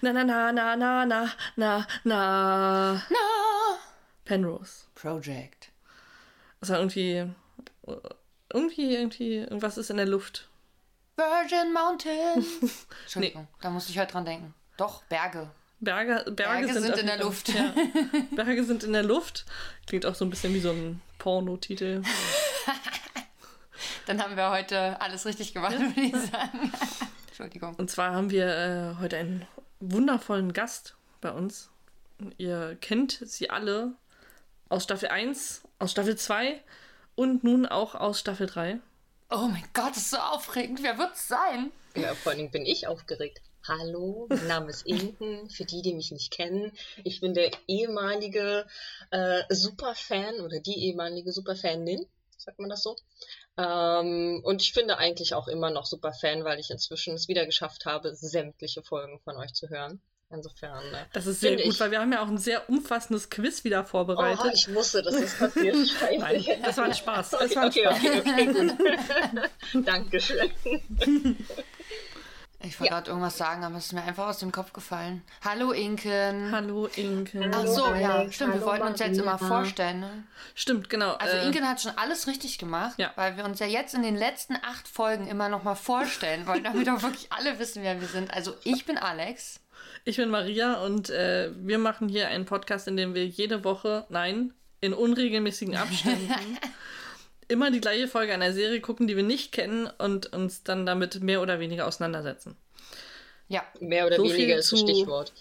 Na, na, na, na, na, na, na, na. Na. Penrose. Project. Das war irgendwie. Irgendwie, irgendwie, irgendwas ist in der Luft. Virgin Mountain. Entschuldigung, da musste ich heute dran denken. Doch, Berge. Berge, Berge, Berge sind, sind in der Luft. Ja. Berge sind in der Luft. Klingt auch so ein bisschen wie so ein Pornotitel. Dann haben wir heute alles richtig gemacht, würde ich sagen. Entschuldigung. Und zwar haben wir äh, heute einen wundervollen Gast bei uns. Ihr kennt sie alle aus Staffel 1, aus Staffel 2 und nun auch aus Staffel 3. Oh mein Gott, das ist so aufregend. Wer wird's sein? Ja, vor allem bin ich aufgeregt. Hallo, mein Name ist Inken. Für die, die mich nicht kennen, ich bin der ehemalige äh, Superfan oder die ehemalige Superfanin, sagt man das so. Ähm, und ich finde eigentlich auch immer noch Superfan, weil ich inzwischen es wieder geschafft habe, sämtliche Folgen von euch zu hören. Insofern. Äh, Das ist sehr gut, ich- weil wir haben ja auch ein sehr umfassendes Quiz wieder vorbereitet. Oh, ich wusste, dass das passiert. Nein, das war ein Spaß. Das Okay, war ein okay, Spaß. okay, okay, gut. Dankeschön. Ich wollte gerade irgendwas sagen, aber es ist mir einfach aus dem Kopf gefallen. Hallo Inken. Hallo Inken. Ach so, ja, Alex, stimmt. Wir hallo wollten uns jetzt immer vorstellen. Ne? Stimmt, genau. Also äh, Inken hat schon alles richtig gemacht, Ja. weil wir uns ja jetzt in den letzten acht Folgen immer noch mal vorstellen wollen, damit auch wirklich alle wissen, wer wir sind. Also ich bin Alex. Ich bin Maria und äh, wir machen hier einen Podcast, in dem wir jede Woche, nein, in unregelmäßigen Abständen immer die gleiche Folge einer Serie gucken, die wir nicht kennen und uns dann damit mehr oder weniger auseinandersetzen. Ja, Mehr oder So viel weniger ist das zu- Stichwort.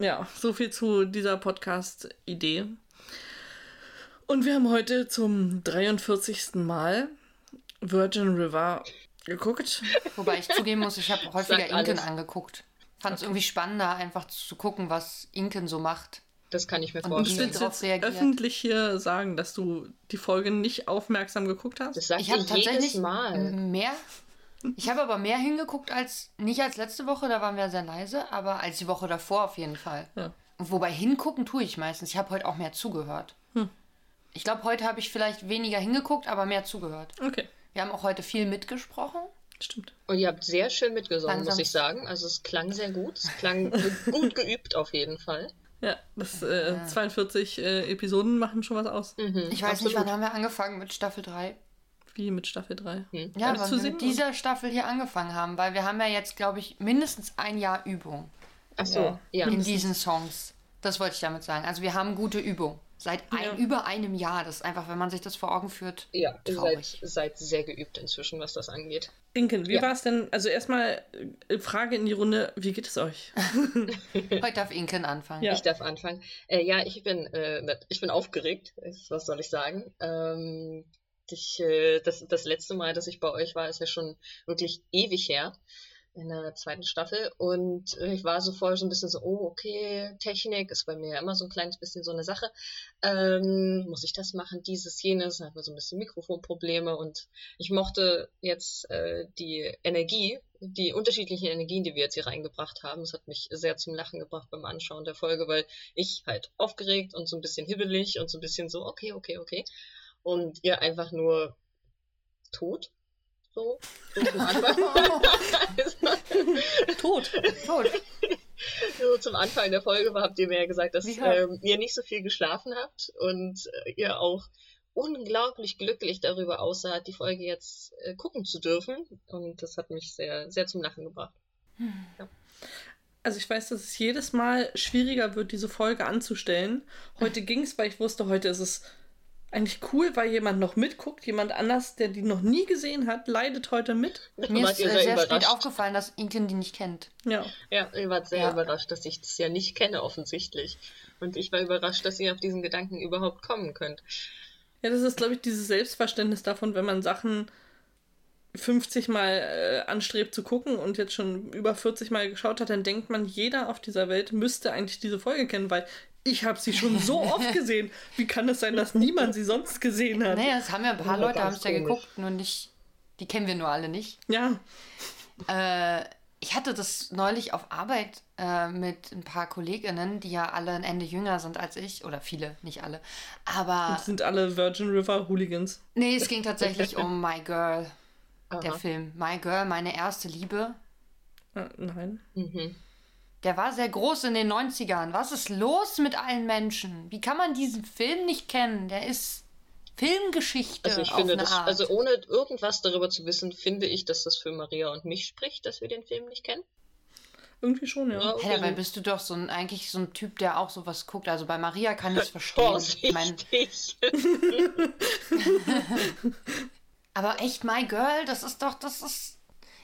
Ja, so viel zu dieser Podcast-Idee. Und wir haben heute zum 43. Mal Virgin River geguckt. wobei ich zugeben muss, ich habe häufiger Inken angeguckt. Fand es irgendwie spannender, einfach zu gucken, was Inken so macht. Das kann ich mir Und Und du vorstellen. willst jetzt reagiert. öffentlich hier sagen, dass du die Folge nicht aufmerksam geguckt hast? Das sagt Ich jedes tatsächlich Mal. mehr. Ich habe aber mehr hingeguckt als nicht als letzte Woche, da waren wir sehr leise, aber als die Woche davor auf jeden Fall. Ja. Wobei hingucken tue ich meistens. Ich habe heute auch mehr zugehört. Hm. Ich glaube, heute habe ich vielleicht weniger hingeguckt, aber mehr zugehört. Okay, Wir haben auch heute viel mitgesprochen. stimmt. Und ihr habt sehr schön mitgesungen, Langsam. muss ich sagen. Also es klang sehr gut. Es klang gut geübt auf jeden Fall. Ja, das äh, 42 äh, Episoden machen schon was aus. Mhm, Ich weiß absolut. nicht, wann haben wir angefangen mit Staffel 3? Wie mit Staffel 3. Hm. Ja, weil zu wir mit dieser Staffel hier angefangen haben, weil wir haben ja jetzt, glaube ich, mindestens ein Jahr Übung Ach so, Ja. ja. in diesen Songs. Das wollte ich damit sagen. Also wir haben gute Übung. Seit ein, Ja. über einem Jahr. Das ist einfach, wenn man sich das vor Augen führt, Ja, ihr seid, traurig. seid sehr geübt inzwischen, was das angeht. Inken, wie Ja. war es denn? Also erstmal äh, Frage in die Runde, wie geht es euch? Heute darf Inken anfangen. Ja. Ich darf anfangen. Äh, ja, ich bin, äh, ich bin aufgeregt. Was soll ich sagen? Ähm, ich, äh, das, das letzte Mal, dass ich bei euch war, ist ja schon wirklich ewig her. In der zweiten Staffel. Und äh, ich war so vorher so ein bisschen so, oh, okay, Technik ist bei mir ja immer so ein kleines bisschen so eine Sache. Ähm, muss ich das machen, dieses, jenes? Dann hat man so ein bisschen Mikrofonprobleme und ich mochte jetzt äh, die Energie, die unterschiedlichen Energien, die wir jetzt hier reingebracht haben. Das hat mich sehr zum Lachen gebracht beim Anschauen der Folge, weil ich halt aufgeregt und so ein bisschen hibbelig und so ein bisschen so, okay, okay, okay. Und ihr einfach nur tot. So, so zum Anfang. Tot. Tot. so zum Anfang der Folge habt ihr mir ja gesagt, dass ähm, ihr nicht so viel geschlafen habt und äh, ihr auch unglaublich glücklich darüber aussaht, die Folge jetzt äh, gucken zu dürfen. Und das hat mich sehr, sehr zum Lachen gebracht. Also ich weiß, dass es jedes Mal schwieriger wird, diese Folge anzustellen. Heute ging es, weil ich wusste, heute ist es eigentlich cool, weil jemand noch mitguckt. Jemand anders, der die noch nie gesehen hat, leidet heute mit. Mir ist ihr äh, sehr spät aufgefallen, dass Inken die nicht kennt. Ja. Ja, ihr wart sehr Ja. überrascht, dass ich das ja nicht kenne, offensichtlich. Und ich war überrascht, dass ihr auf diesen Gedanken überhaupt kommen könnt. Ja, das ist, glaube ich, dieses Selbstverständnis davon, wenn man Sachen 50 Mal äh, anstrebt zu gucken und jetzt schon über 40 Mal geschaut hat, dann denkt man, jeder auf dieser Welt müsste eigentlich diese Folge kennen, weil ich habe sie schon so oft gesehen. Wie kann es sein, dass niemand sie sonst gesehen hat? Naja, es haben ja ein paar Oh, Leute, haben es ja geguckt, nur nicht. Die kennen wir nur alle nicht. Ja, Äh, ich hatte das neulich auf Arbeit äh, mit ein paar Kolleginnen, die ja alle ein Ende jünger sind als ich. Oder viele, nicht alle. Aber das sind alle Virgin River Hooligans. nee, es ging tatsächlich um My Girl, der Aha. Film. My Girl, meine erste Liebe. Äh, nein. Mhm. Der war sehr groß in den 90ern. Was ist los mit allen Menschen? Wie kann man diesen Film nicht kennen? Der ist Filmgeschichte. Also ich finde das, Art. also ohne irgendwas darüber zu wissen, finde ich, dass das für Maria und mich spricht, dass wir den Film nicht kennen. Irgendwie schon, ja. okay. Hey, dabei bist du doch so ein, eigentlich so ein Typ, der auch sowas guckt. Also bei Maria kann ich es verstehen. Ich mein... Aber echt, My Girl, das ist doch, das ist.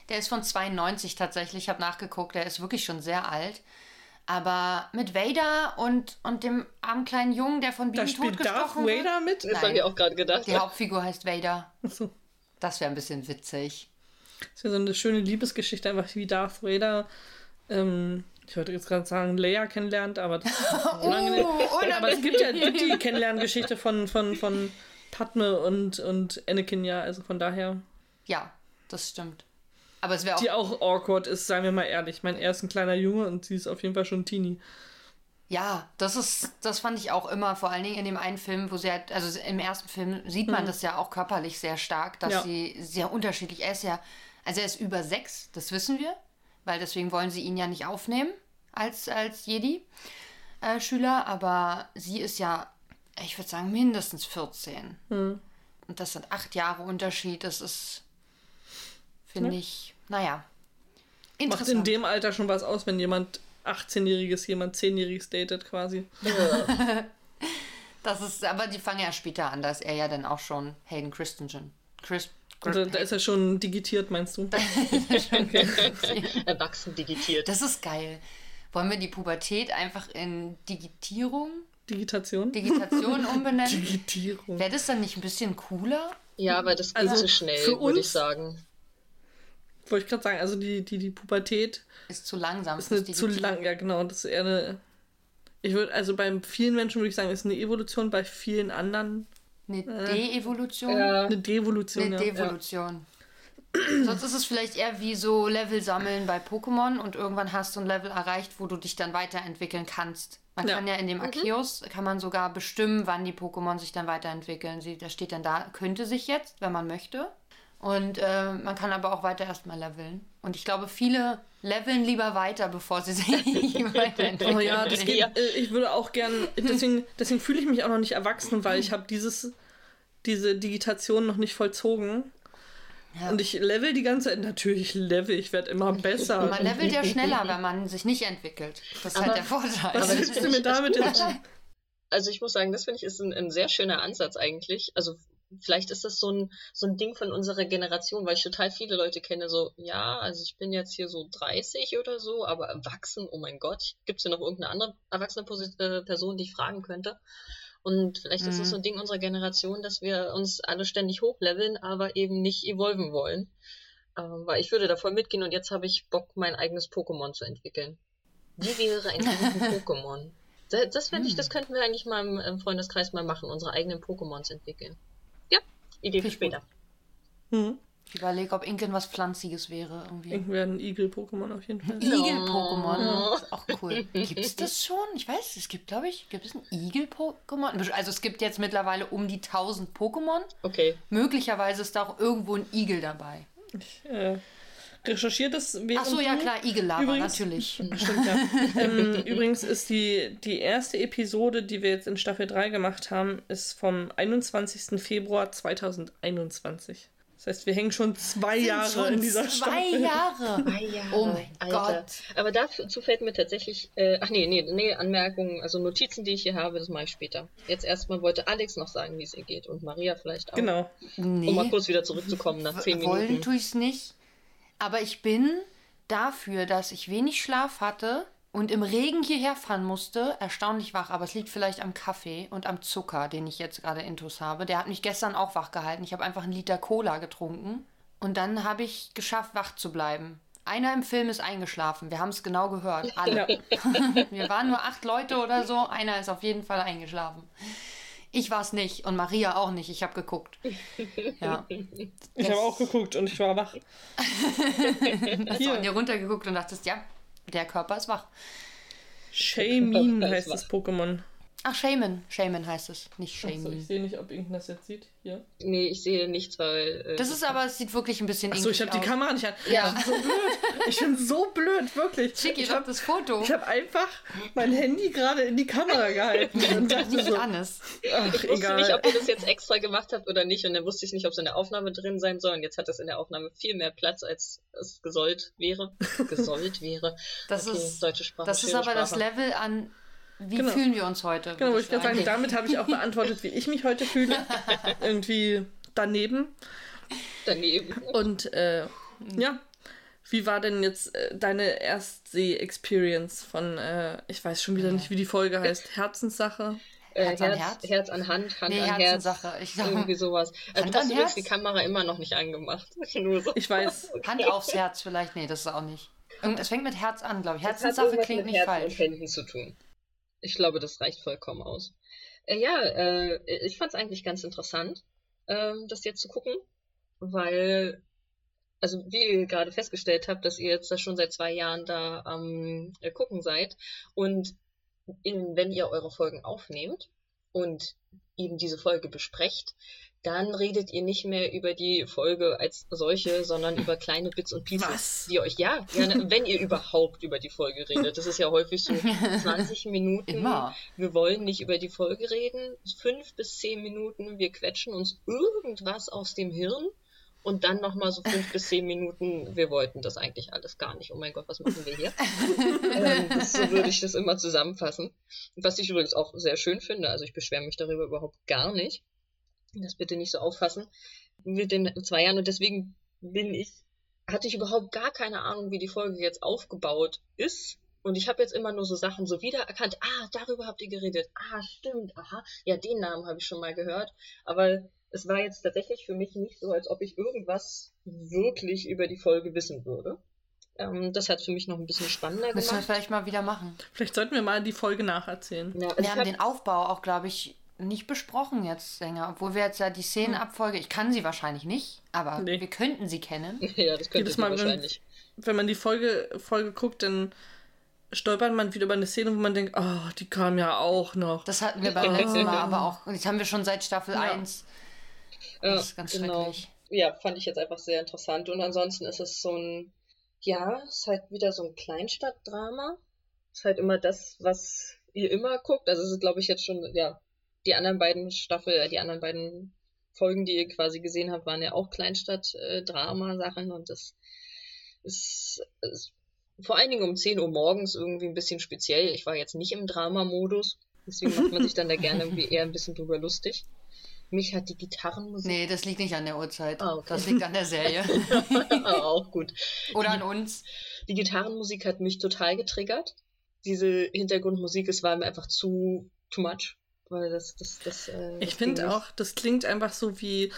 Der ist von 92 tatsächlich, ich habe nachgeguckt, der ist wirklich schon sehr alt. Aber mit Vader und, und dem armen kleinen Jungen, der von Bienen totgestochen Darth Vader mit? Das habe ich auch gerade gedacht. Die Hauptfigur heißt Vader. So. Das wäre ein bisschen witzig. Das wäre so eine schöne Liebesgeschichte, einfach wie Darth Vader ähm, ich wollte jetzt gerade sagen, Leia kennenlernt, aber das ist unangenehm. oh, aber es gibt ja die Kennenlerngeschichte von, von, von Padme und, und Anakin ja, also von daher. Ja, das stimmt. Aber es wäre auch. Die auch awkward ist, seien wir mal ehrlich. Mein er ist ein kleiner Junge und sie ist auf jeden Fall schon Teenie. Ja, das ist, das fand ich auch immer, vor allen Dingen in dem einen Film, wo sie halt, also im ersten Film sieht man mhm. das ja auch körperlich sehr stark, dass ja. sie sehr unterschiedlich, er ist ja, also er ist über sechs, das wissen wir, weil deswegen wollen sie ihn ja nicht aufnehmen als, als Jedi-Schüler, äh, aber sie ist ja, ich würde sagen, mindestens 14. Mhm. Und das sind acht Jahre Unterschied, das ist, finde ja. ich, naja. Macht in dem Alter schon was aus, wenn jemand 18-Jähriges, jemand 10-Jähriges datet quasi. das ist, aber die fangen ja später an, da ist er ja dann auch schon Hayden Christensen. Chris, also, da ist er schon digitiert, meinst du? Erwachsen digitiert. Das ist geil. Wollen wir die Pubertät einfach in Digitierung? Digitation? Digitation umbenennen? Digitierung. Wäre das dann nicht ein bisschen cooler? Ja, aber das geht also zu schnell, würde ich sagen. Wollte ich gerade sagen, also die, die, die Pubertät ist zu langsam. Ist eine zu lang, ja genau. Das ist eher eine. Ich würde, also bei vielen Menschen würde ich sagen, ist eine Evolution, bei vielen anderen eine äh, De-Evolution? Ja. Eine Devolution. Eine Devolution. Ja. Sonst ist es vielleicht eher wie so Level sammeln bei Pokémon und irgendwann hast du ein Level erreicht, wo du dich dann weiterentwickeln kannst. Man ja. kann ja in dem. Arceus, mhm. kann man sogar bestimmen, wann die Pokémon sich dann weiterentwickeln. Sie, da steht dann da, könnte sich jetzt, wenn man möchte. Und äh, man kann aber auch weiter erstmal leveln. Und ich glaube, viele leveln lieber weiter, bevor sie sich weiterentwickeln. Oh ja, das geht, äh, ich würde auch gern, deswegen, deswegen fühle ich mich auch noch nicht erwachsen, weil ich habe dieses, diese Digitation noch nicht vollzogen. Ja. Und ich level die ganze Zeit. Natürlich level, ich werde immer besser. Man levelt ja schneller, wenn man sich nicht entwickelt. Das ist halt aber, halt der Vorteil. Was willst du mir damit jetzt? Also ich muss sagen, das finde ich ist ein, ein, sehr schöner Ansatz eigentlich. Also vielleicht ist das so ein, so ein Ding von unserer Generation, weil ich total viele Leute kenne, so, ja, also ich bin jetzt hier so 30 oder so, aber erwachsen, oh mein Gott, gibt es hier noch irgendeine andere erwachsene äh, Person, die ich fragen könnte? Und vielleicht mhm. ist es so ein Ding unserer Generation, dass wir uns alle ständig hochleveln, aber eben nicht evolven wollen. Ähm, weil ich würde da voll mitgehen und jetzt habe ich Bock, mein eigenes Pokémon zu entwickeln. Wie wäre ein Pokémon? Das, das ich, das hm. könnten wir eigentlich mal im Freundeskreis mal machen, unsere eigenen Pokémons entwickeln. Idee für später. Hm. Ich überlege, ob Inken was Pflanziges wäre. Irgendwie. Inken wäre ein Igel-Pokémon auf jeden Fall. Igel-Pokémon, ja. ist auch cool. Gibt es das schon? Ich weiß, es gibt, glaube ich, gibt es ein Igel-Pokémon? Also es gibt jetzt mittlerweile um die 1000 Pokémon. Okay. Möglicherweise ist da auch irgendwo ein Igel dabei. Ich, äh, recherchiert das Ach so, ja klar, Igellava, natürlich. Stimmt, ja. ähm, übrigens ist die, die erste Episode, die wir jetzt in Staffel 3 gemacht haben, ist vom 21. Februar 2021. Das heißt, wir hängen schon zwei Sind Jahre schon in dieser zwei Staffel. Jahre. Zwei Jahre. Oh mein Alter. Gott. Aber dazu fällt mir tatsächlich, äh, ach nee, nee, nee, Anmerkungen, also Notizen, die ich hier habe, das mache ich später. Jetzt erstmal wollte Alex noch sagen, wie es ihr geht und Maria vielleicht auch. Genau. Nee. Um mal kurz wieder zurückzukommen nach zehn Minuten. Wollen tue ich es nicht. Aber ich bin dafür, dass ich wenig Schlaf hatte und im Regen hierher fahren musste, erstaunlich wach. Aber es liegt vielleicht am Kaffee und am Zucker, den ich jetzt gerade intus habe. Der hat mich gestern auch wach gehalten. Ich habe einfach einen Liter Cola getrunken. Und dann habe ich geschafft, wach zu bleiben. Einer im Film ist eingeschlafen. Wir haben es genau gehört. Alle. Wir waren nur acht Leute oder so. Einer ist auf jeden Fall eingeschlafen. Ich war es nicht und Maria auch nicht. Ich habe geguckt. Ja. Ich habe auch geguckt und ich war wach. Hast du an dir runtergeguckt und dachtest, ja, der Körper ist wach. Shamin heißt das Pokémon. Ach, Shaman. Shaman heißt es, nicht Achso, Shaman. ich sehe nicht, ob irgendein das jetzt sieht. Hier. Nee, ich sehe nichts, weil. Äh, Das ist aber, es sieht wirklich ein bisschen Achso, ich habe die. Kamera nicht an. Ja. Das ist so blöd. Ich bin so blöd, wirklich. Schick ihr ich habe das Foto. hab einfach mein Handy gerade in die Kamera gehalten und dachte nicht so, an ist. ach, Ich wusste egal. nicht, ob ihr das jetzt extra gemacht habt oder nicht. Und dann wusste ich nicht, ob es in der Aufnahme drin sein soll. Und jetzt hat es in der Aufnahme viel mehr Platz, als es gesollt wäre. Gesollt wäre. Das Okay, ist, deutsche Sprache. das ist aber das Sprache. Level an, wie Genau. fühlen wir uns heute? Genau, würde ich gerade sagen, damit habe ich auch beantwortet, wie ich mich heute fühle. Irgendwie daneben. Daneben. Und äh, ja, wie war denn jetzt äh, deine Erstsee-Experience von, äh, ich weiß schon wieder nicht, wie die Folge heißt, Herzenssache? Äh, Herz an Herz, Herz? Herz an Hand, Hand Nee, an Herz. Herzensache. Ich sag- Irgendwie sowas. Also, Hand du hast an übrigens Herz? die Kamera immer noch nicht angemacht. Nur so. Ich weiß. Hand aufs Herz vielleicht. Nee, das ist auch nicht. Es fängt mit Herz an, glaube ich. Herzenssache klingt mit nicht Herz und falsch. Händen zu tun. Ich glaube, das reicht vollkommen aus. Äh, ja, äh, ich fand es eigentlich ganz interessant, ähm, das jetzt zu gucken, weil, also wie ihr gerade festgestellt habt, dass ihr jetzt da schon seit zwei Jahren da am äh, gucken seid und in, wenn ihr eure Folgen aufnehmt und eben diese Folge besprecht, dann redet ihr nicht mehr über die Folge als solche, sondern über kleine Bits und Pieces, Was? die euch, ja, gerne, wenn ihr überhaupt über die Folge redet. Das ist ja häufig so 20 Minuten. Immer. Wir wollen nicht über die Folge reden. Fünf bis zehn Minuten, wir quetschen uns irgendwas aus dem Hirn. Und dann nochmal so fünf bis zehn Minuten, wir wollten das eigentlich alles gar nicht. Oh mein Gott, was machen wir hier? ähm, das, so würde ich das immer zusammenfassen. Was ich übrigens auch sehr schön finde. Also ich beschwere mich darüber überhaupt gar nicht. Das bitte nicht so auffassen. Mit den zwei Jahren und deswegen bin ich, hatte ich überhaupt gar keine Ahnung, wie die Folge jetzt aufgebaut ist. Und ich habe jetzt immer nur so Sachen so wiedererkannt. Ah, darüber habt ihr geredet. Ah, stimmt. Aha. Ja, den Namen habe ich schon mal gehört. Aber es war jetzt tatsächlich für mich nicht so, als ob ich irgendwas wirklich über die Folge wissen würde. Ähm, das hat für mich noch ein bisschen spannender Müssen wir gemacht. vielleicht mal wieder machen. Vielleicht sollten wir mal die Folge nacherzählen. Ja, also Wir ich haben hab- den Aufbau auch, glaube ich, nicht besprochen jetzt länger. Obwohl wir jetzt ja die Szenenabfolge, ich kann sie wahrscheinlich nicht, aber Nee. wir könnten sie kennen. ja, das könnte Jedes sie Mal, wenn, wahrscheinlich. wenn man die Folge, Folge guckt, dann stolpert man wieder über eine Szene, wo man denkt, oh, die kam ja auch noch. Das hatten wir beim letzten Mal aber auch. Und das haben wir schon seit Staffel Ja. 1. Ja, Das ist ganz genau. schrecklich. Ja, fand ich jetzt einfach sehr interessant. Und ansonsten ist es so ein, ja, ist halt wieder so ein Kleinstadtdrama. Ist halt immer das, was ihr immer guckt. Also es ist, glaube ich, jetzt schon, ja, die anderen beiden Staffel, äh, die anderen beiden Folgen, die ihr quasi gesehen habt, waren ja auch Kleinstadt-Drama-Sachen und das ist, ist vor allen Dingen um 10 Uhr morgens irgendwie ein bisschen speziell. Ich war jetzt nicht im Drama-Modus, deswegen macht man sich dann da gerne irgendwie eher ein bisschen drüber lustig. Mich hat die Gitarrenmusik Nee, das liegt nicht an der Uhrzeit. Ah, okay. Das liegt an der Serie. auch gut. Oder an uns. Die Gitarrenmusik hat mich total getriggert. Diese Hintergrundmusik, es war mir einfach zu too much. Weil das, das, das, äh, Ich finde auch, das klingt einfach so wie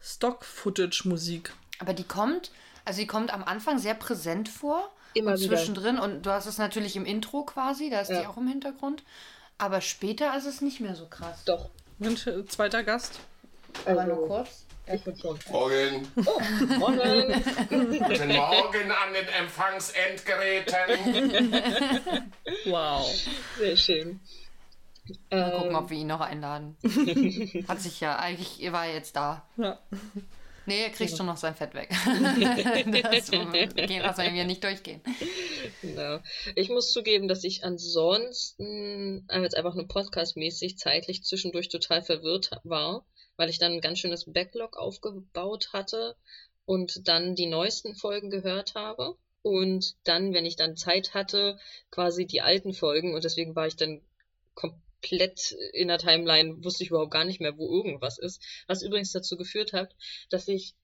Stock-Footage-Musik. Aber die kommt, also die kommt am Anfang sehr präsent vor. Immer und wieder. zwischendrin. Und du hast es natürlich im Intro quasi, da ist die Ja. auch im Hintergrund. Aber später ist es nicht mehr so krass. Doch. Mensch, äh, zweiter Gast. Aber nur Also, kurz. ich bin schon. Morgen. Morgen. Guten Morgen an den Empfangsendgeräten. Wow. Sehr schön. Mal gucken, Ähm, ob wir ihn noch einladen. Hat sich ja, eigentlich, ihr war jetzt da. Ja. Nee, er kriegt schon noch sein Fett weg. das gehen lassen wir nicht durchgehen. Genau. Ich muss zugeben, dass ich ansonsten äh, jetzt einfach nur podcastmäßig zeitlich zwischendurch total verwirrt war, weil ich dann ein ganz schönes Backlog aufgebaut hatte und dann die neuesten Folgen gehört habe und dann, wenn ich dann Zeit hatte, quasi die alten Folgen und deswegen war ich dann komplett in der Timeline, wusste ich überhaupt gar nicht mehr, wo irgendwas ist. Was übrigens dazu geführt hat, dass ich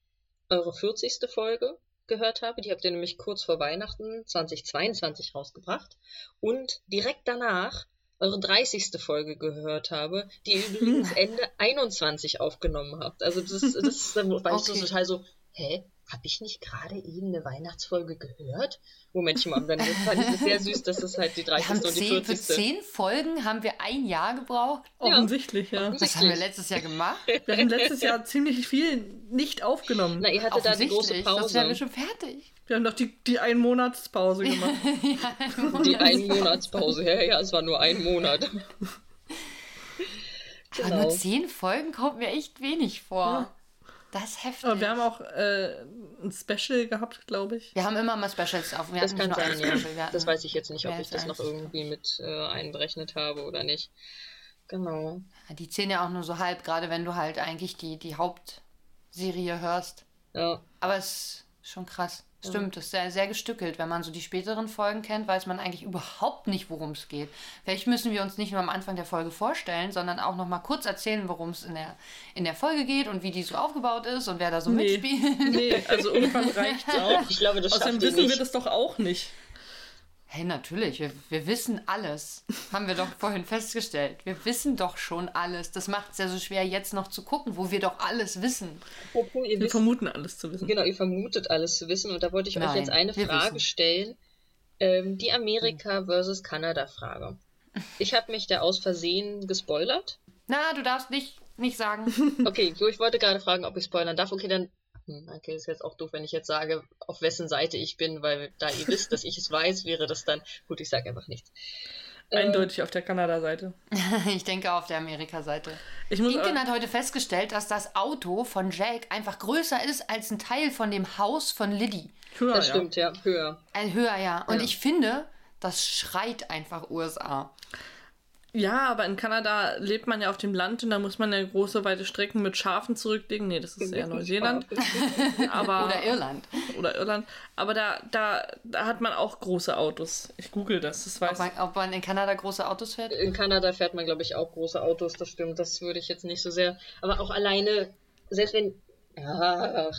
eure 40. Folge gehört habe. Die habt ihr nämlich kurz vor Weihnachten 2022 rausgebracht. Und direkt danach eure 30. Folge gehört habe, die ihr übrigens Ende 21 aufgenommen habt. Also das, das da war ich so Okay. total so, hä? Hab ich nicht gerade eben eine Weihnachtsfolge gehört? Momentchen mal, dann fand ich das sehr süß, dass das halt die Wir 30. haben und die zehn, für 40. zehn Folgen haben wir ein Jahr gebraucht. Offensichtlich, ja. Das haben wir letztes Jahr gemacht. Wir haben letztes Jahr ziemlich viel nicht aufgenommen. Na, ihr hattet da die große Offensichtlich, das wären wir Pause. schon fertig. Wir haben doch die, die Einmonatspause gemacht. Die Einmonatspause. Ja, ja, es war nur ein Monat. Aber Genau. nur zehn Folgen kommt mir echt wenig vor. Das ist heftig. Aber wir haben auch äh, ein Special gehabt, glaube ich. Wir haben immer mal Specials auf. Wir Das kann sein, ja. Das weiß ich jetzt nicht, ob ich das noch irgendwie mit äh, einberechnet habe oder nicht. Genau. Die zählen ja auch nur so halb, gerade wenn du halt eigentlich die, die Hauptserie hörst. Ja. Aber es ist schon krass. Stimmt, es ist sehr, sehr gestückelt. Wenn man so die späteren Folgen kennt, weiß man eigentlich überhaupt nicht, worum es geht. Vielleicht müssen wir uns nicht nur am Anfang der Folge vorstellen, sondern auch noch mal kurz erzählen, worum es in der, in der Folge geht und wie die so aufgebaut ist und wer da so Nee. mitspielt. Nee, also irgendwann reicht's auch. Ich glaube, das Außerdem wissen wir nicht. das doch auch nicht. Hey, natürlich, wir, wir wissen alles. Haben wir doch vorhin festgestellt. Wir wissen doch schon alles. Das macht es ja so schwer, jetzt noch zu gucken, wo wir doch alles wissen. Apropos, ihr Wir wisst, vermuten alles zu wissen. genau, ihr vermutet alles zu wissen und da wollte ich euch Nein, jetzt eine Frage wissen. stellen. Ähm, die Amerika versus Kanada Frage. Ich habe mich da aus Versehen gespoilert. Na, du darfst nicht, nicht sagen. Okay, so, ich wollte gerade fragen, ob ich spoilern darf. Okay, dann. Hm, Okay, ist jetzt auch doof, wenn ich jetzt sage, auf wessen Seite ich bin, weil da ihr wisst, dass ich es weiß, wäre das dann. Gut, ich sage einfach nichts. Eindeutig auf der Kanada-Seite. Ich denke auf der Amerika-Seite. Ich muss Inken hat heute festgestellt, dass das Auto von Jack einfach größer ist als ein Teil von dem Haus von Liddy. höher, Das ja. stimmt, ja, höher. Ein höher, ja. Und Ja. ich finde, das schreit einfach USA. Ja, aber in Kanada lebt man ja auf dem Land und da muss man ja große, weite Strecken mit Schafen zurücklegen. Nee, das ist eher Neuseeland. Aber, Oder Irland. Oder Irland. Aber da, da, da hat man auch große Autos. Ich google das, das weiß Ob man, ob man in Kanada große Autos fährt? In Kanada fährt man, glaube ich, auch große Autos, das stimmt. Das würde ich jetzt nicht so sehr. Aber auch alleine, selbst wenn. Ja,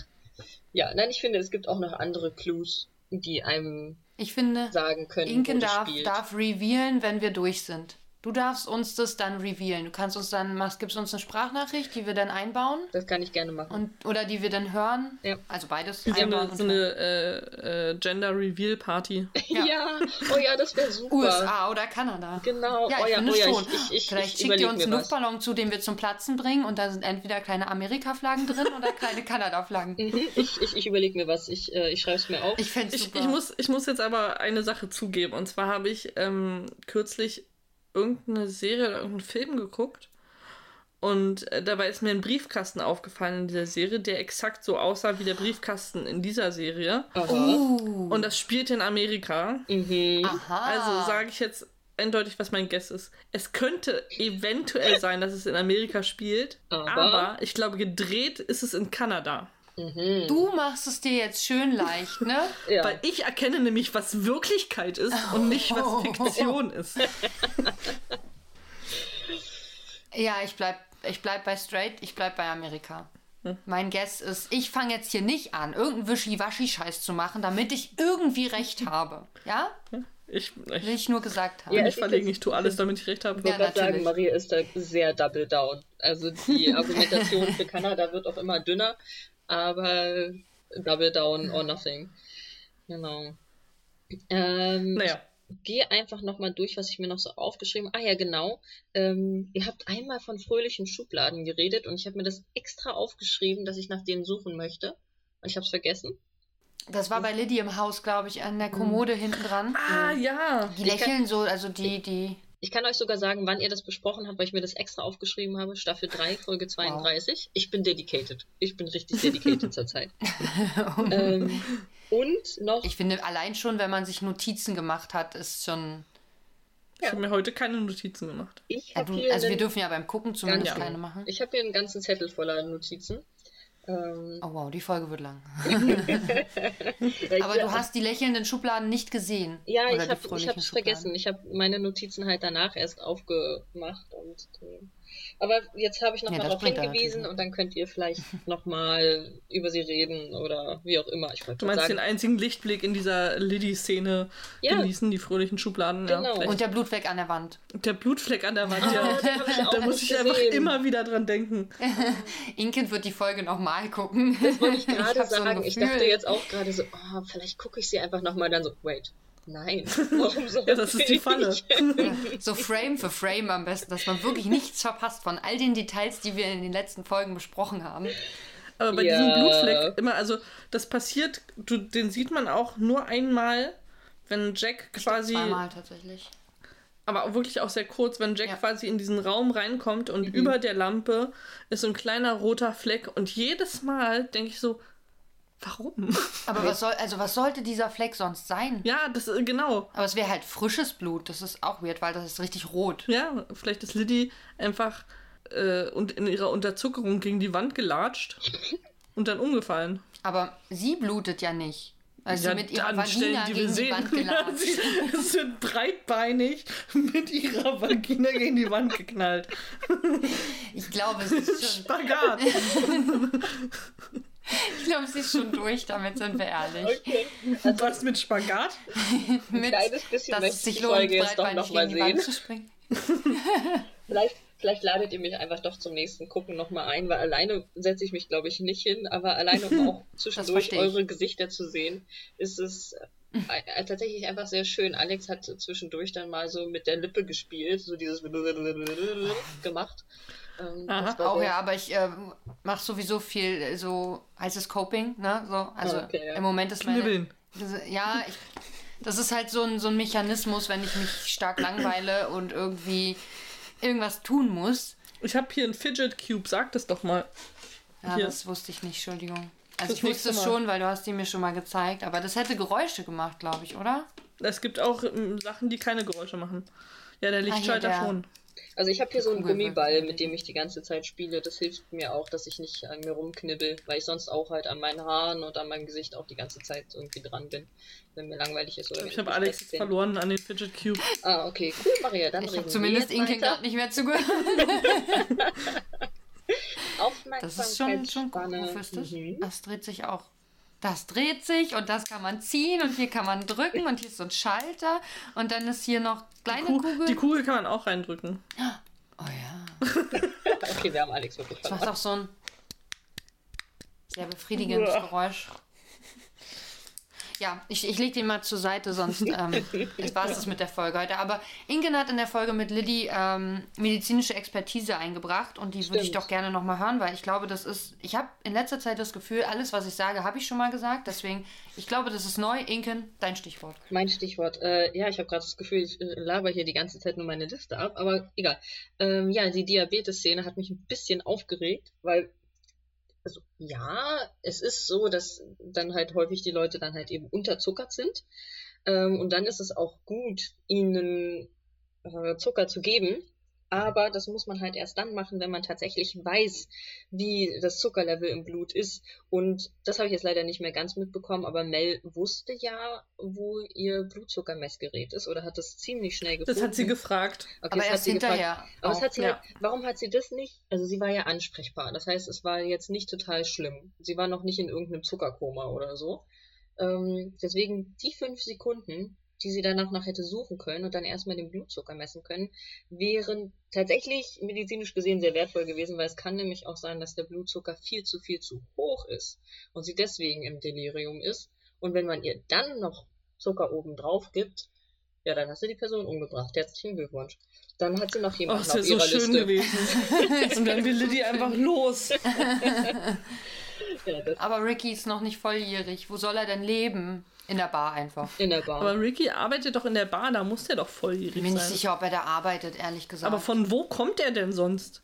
ja, nein, ich finde, es gibt auch noch andere Clues, die einem Ich finde, sagen können, Inken darf, darf revealen, wenn wir durch sind. Du darfst uns das dann revealen. Du kannst uns dann, machst, gibst uns eine Sprachnachricht, die wir dann einbauen Das kann ich gerne machen. und oder die wir dann hören. Ja. Also beides. So einbauen eine, so eine äh, äh, Gender Reveal Party. Ja. Ja. oh ja, das wäre super. USA oder Kanada. Genau, Ja, oh ich ja, finde oh ja, schon. ich, ich, ich, Vielleicht ich schickt ihr uns einen. Luftballon zu, den wir zum Platzen bringen und da sind entweder kleine Amerika-Flaggen drin oder kleine Kanada-Flaggen. Mhm, Ich, ich, ich überlege mir was. Ich, äh, ich schreibe es mir auf. Ich fände es Ich, super. ich, muss, ich muss jetzt aber eine Sache zugeben. Und zwar habe ich ähm, kürzlich irgendeine Serie oder irgendeinen Film geguckt. Und äh, dabei ist mir ein Briefkasten aufgefallen in dieser Serie, der exakt so aussah wie der Briefkasten in dieser Serie. Uh, Und das spielt in Amerika. Mhm. aha. Also sage ich jetzt eindeutig, was mein Guess ist. Es könnte eventuell sein, dass es in Amerika spielt, Aber? aber, ich glaube, gedreht ist es in Kanada. Mhm. Du machst es dir jetzt schön leicht, ne? Ja. Weil ich erkenne nämlich, was Wirklichkeit ist und nicht, was Fiktion ist. Ja, ich bleib, ich bleib bei straight, ich bleib bei Amerika. Mein Guess ist, ich fange jetzt hier nicht an, irgendeinen Wischi-Waschi-Scheiß zu machen, damit ich irgendwie recht habe. Ja? Ich, Will ich ich nur gesagt haben. Ja, ich verlegen, ich tue alles, damit ich recht habe. Ich Ja, gerade sagen. Maria ist da sehr double down. Also die Argumentation für Kanada wird auch immer dünner, aber double down or nothing. Genau. Ähm, Naja, gehe einfach nochmal durch, was ich mir noch so aufgeschrieben habe. Ah ja, genau. Ähm, ihr habt einmal von fröhlichen Schubladen geredet und ich habe mir das extra aufgeschrieben, dass ich nach denen suchen möchte. Ich habe es vergessen. Das war bei Liddy im Haus, glaube ich, an der Kommode hinten dran. ah ja, Die lächeln so, also die, die. Ich kann euch sogar sagen, wann ihr das besprochen habt, weil ich mir das extra aufgeschrieben habe. Staffel 3, Folge 32. Ich bin dedicated. Ich bin richtig dedicated zurzeit. ähm, und noch, Ich finde, allein schon, wenn man sich Notizen gemacht hat, ist schon. ich habe mir heute keine Notizen gemacht. ich Ja, habe du, hier, also wir dürfen ja beim Gucken zumindest Ganz keine genau. machen. ich hab hier einen ganzen Zettel voller Notizen. Ähm, Oh wow, die Folge wird lang. Aber du hast die lächelnden Schubladen nicht gesehen. Ja, ich habe Schubladen. vergessen. Ich habe meine Notizen halt danach erst aufgemacht und äh, aber jetzt habe ich noch Ja, darauf hingewiesen und dann könnt ihr vielleicht noch mal über sie reden oder wie auch immer. Ich Du meinst sagen, den einzigen Lichtblick in dieser Liddy-Szene Ja. genießen, die fröhlichen Schubladen. Ja, Genau. vielleicht. Und der Blutfleck an der Wand. der Blutfleck an der Wand, ja. da muss ich einfach gesehen. immer wieder dran denken. Inken wird die Folge nochmal gucken. Das wollte ich gerade hab so sagen. ich dachte jetzt auch gerade so, oh, vielleicht gucke ich sie einfach noch mal dann so, wait, nein, warum so? Ja, das ist die Falle. So Frame für Frame am besten, dass man wirklich nichts verpasst von all den Details, die wir in den letzten Folgen besprochen haben. Aber bei Ja. diesem Blutfleck immer, also das passiert, du, den sieht man auch nur einmal, wenn Jack quasi Zweimal tatsächlich. aber auch wirklich auch sehr kurz, wenn Jack Ja. quasi in diesen Raum reinkommt und Mhm. über der Lampe ist so ein kleiner roter Fleck und jedes Mal denke ich so, warum? Aber was soll, also was sollte dieser Fleck sonst sein? ja, das ist genau. Aber es wäre halt frisches Blut. Das ist auch weird, weil das ist richtig rot. Ja, vielleicht ist Liddy einfach äh, und in ihrer Unterzuckerung gegen die Wand gelatscht und dann umgefallen. Aber sie blutet ja nicht. Also Ja, sie mit ihrer Vagina die gegen wir die. Wand gelatscht. Sie ist so breitbeinig mit ihrer Vagina gegen die Wand geknallt. Ich glaube, sie ist schon, Spagat. ich glaube, sie ist schon durch, damit sind wir ehrlich. Okay. Was mit Spagat? Mit, kleines bisschen dass möchte es ich sich lohnt, Folge jetzt doch breitbeinig noch mal gegen die Wand sehen. zu springen. Vielleicht, vielleicht ladet ihr mich einfach doch zum nächsten Gucken nochmal ein, weil alleine setze ich mich, glaube ich, nicht hin, aber alleine um auch zwischendurch eure Gesichter zu sehen, ist es äh, äh, tatsächlich einfach sehr schön. Alex hat zwischendurch dann mal so mit der Lippe gespielt, so dieses gemacht. Ähm, Aha, Auch ja, aber ich äh, mache sowieso viel äh, so heißes Coping, ne? So, also Ah, okay, ja. im Moment ist meine. Das, ja, ich, das ist halt so ein, so ein Mechanismus, wenn ich mich stark langweile und irgendwie irgendwas tun muss. Ich habe hier einen Fidget Cube, sag das doch mal. Ja, Hier. das wusste ich nicht, Entschuldigung. Also Das ich wusste es schon, weil du hast die mir schon mal gezeigt, aber das hätte Geräusche gemacht, glaube ich, oder? Es gibt auch ähm, Sachen, die keine Geräusche machen. Ja, der Lichtschalter der- schon. Also ich habe hier so einen Gummiball, mit dem ich die ganze Zeit spiele. Das hilft mir auch, dass ich nicht an mir rumknibbel, weil ich sonst auch halt an meinen Haaren und an meinem Gesicht auch die ganze Zeit irgendwie dran bin, wenn mir langweilig ist oder Ich habe Alex verloren an den Fidget Cube. Ah, okay, cool, Maria. Dann Ich reden habe zumindest weiter. gerade nicht mehr zugehört. Das ist schon, schon cool. Aufmerksamkeitsspanne. Mhm. Das dreht sich auch. Das dreht sich und das kann man ziehen und hier kann man drücken und hier ist so ein Schalter und dann ist hier noch kleine Ku- Kugel. Die Kugel kann man auch reindrücken. oh ja. Okay, wir haben Alex wirklich Das macht verloren. auch so ein sehr befriedigendes. Geräusch. Ja, ich, ich lege den mal zur Seite, sonst ähm, war es das mit der Folge heute. Aber Inken hat in der Folge mit Lilly ähm, medizinische Expertise eingebracht und die würde ich doch gerne nochmal hören, weil ich glaube, das ist. Ich habe in letzter Zeit das Gefühl, alles, was ich sage, habe ich schon mal gesagt. Deswegen, ich glaube, das ist neu. Inken, dein Stichwort. Mein Stichwort. Äh, ja, ich habe gerade das Gefühl, ich äh, laber hier die ganze Zeit nur meine Liste ab, aber egal. Ähm, ja, die Diabetes-Szene hat mich ein bisschen aufgeregt, weil, also ja, es ist so, dass dann halt häufig die Leute dann halt eben unterzuckert sind. Ähm, und dann ist es auch gut, ihnen äh, Zucker zu geben. Aber das muss man halt erst dann machen, wenn man tatsächlich weiß, wie das Zuckerlevel im Blut ist. Und das habe ich jetzt leider nicht mehr ganz mitbekommen, aber Mel wusste ja, wo ihr Blutzuckermessgerät ist oder hat das ziemlich schnell gefunden. Das hat sie gefragt. Okay, Aber das hat erst sie gefragt. hinterher. Aber es auch. hat sie ja. halt, warum hat sie das nicht? Also sie war ja ansprechbar. Das heißt, es war jetzt nicht total schlimm. Sie war noch nicht in irgendeinem Zuckerkoma oder so. Ähm, deswegen die fünf Sekunden, die sie danach noch hätte suchen können und dann erstmal den Blutzucker messen können, wären tatsächlich medizinisch gesehen sehr wertvoll gewesen, weil es kann nämlich auch sein, dass der Blutzucker viel zu viel zu hoch ist und sie deswegen im Delirium ist. Und wenn man ihr dann noch Zucker oben drauf gibt, ja, dann hast du die Person umgebracht. Herzlichen Glückwunsch. Dann hat sie noch Oh, jemanden wäre auf so ihrer schön Liste. gewesen. Und dann will Liddy einfach los. Ja, Aber Ricky ist noch nicht volljährig. Wo soll er denn leben? In der Bar einfach. in der Bar. Aber Ricky arbeitet doch in der Bar, da muss der doch volljährig Ich bin nicht sein. sicher, ob er da arbeitet, ehrlich gesagt. Aber von wo kommt er denn sonst?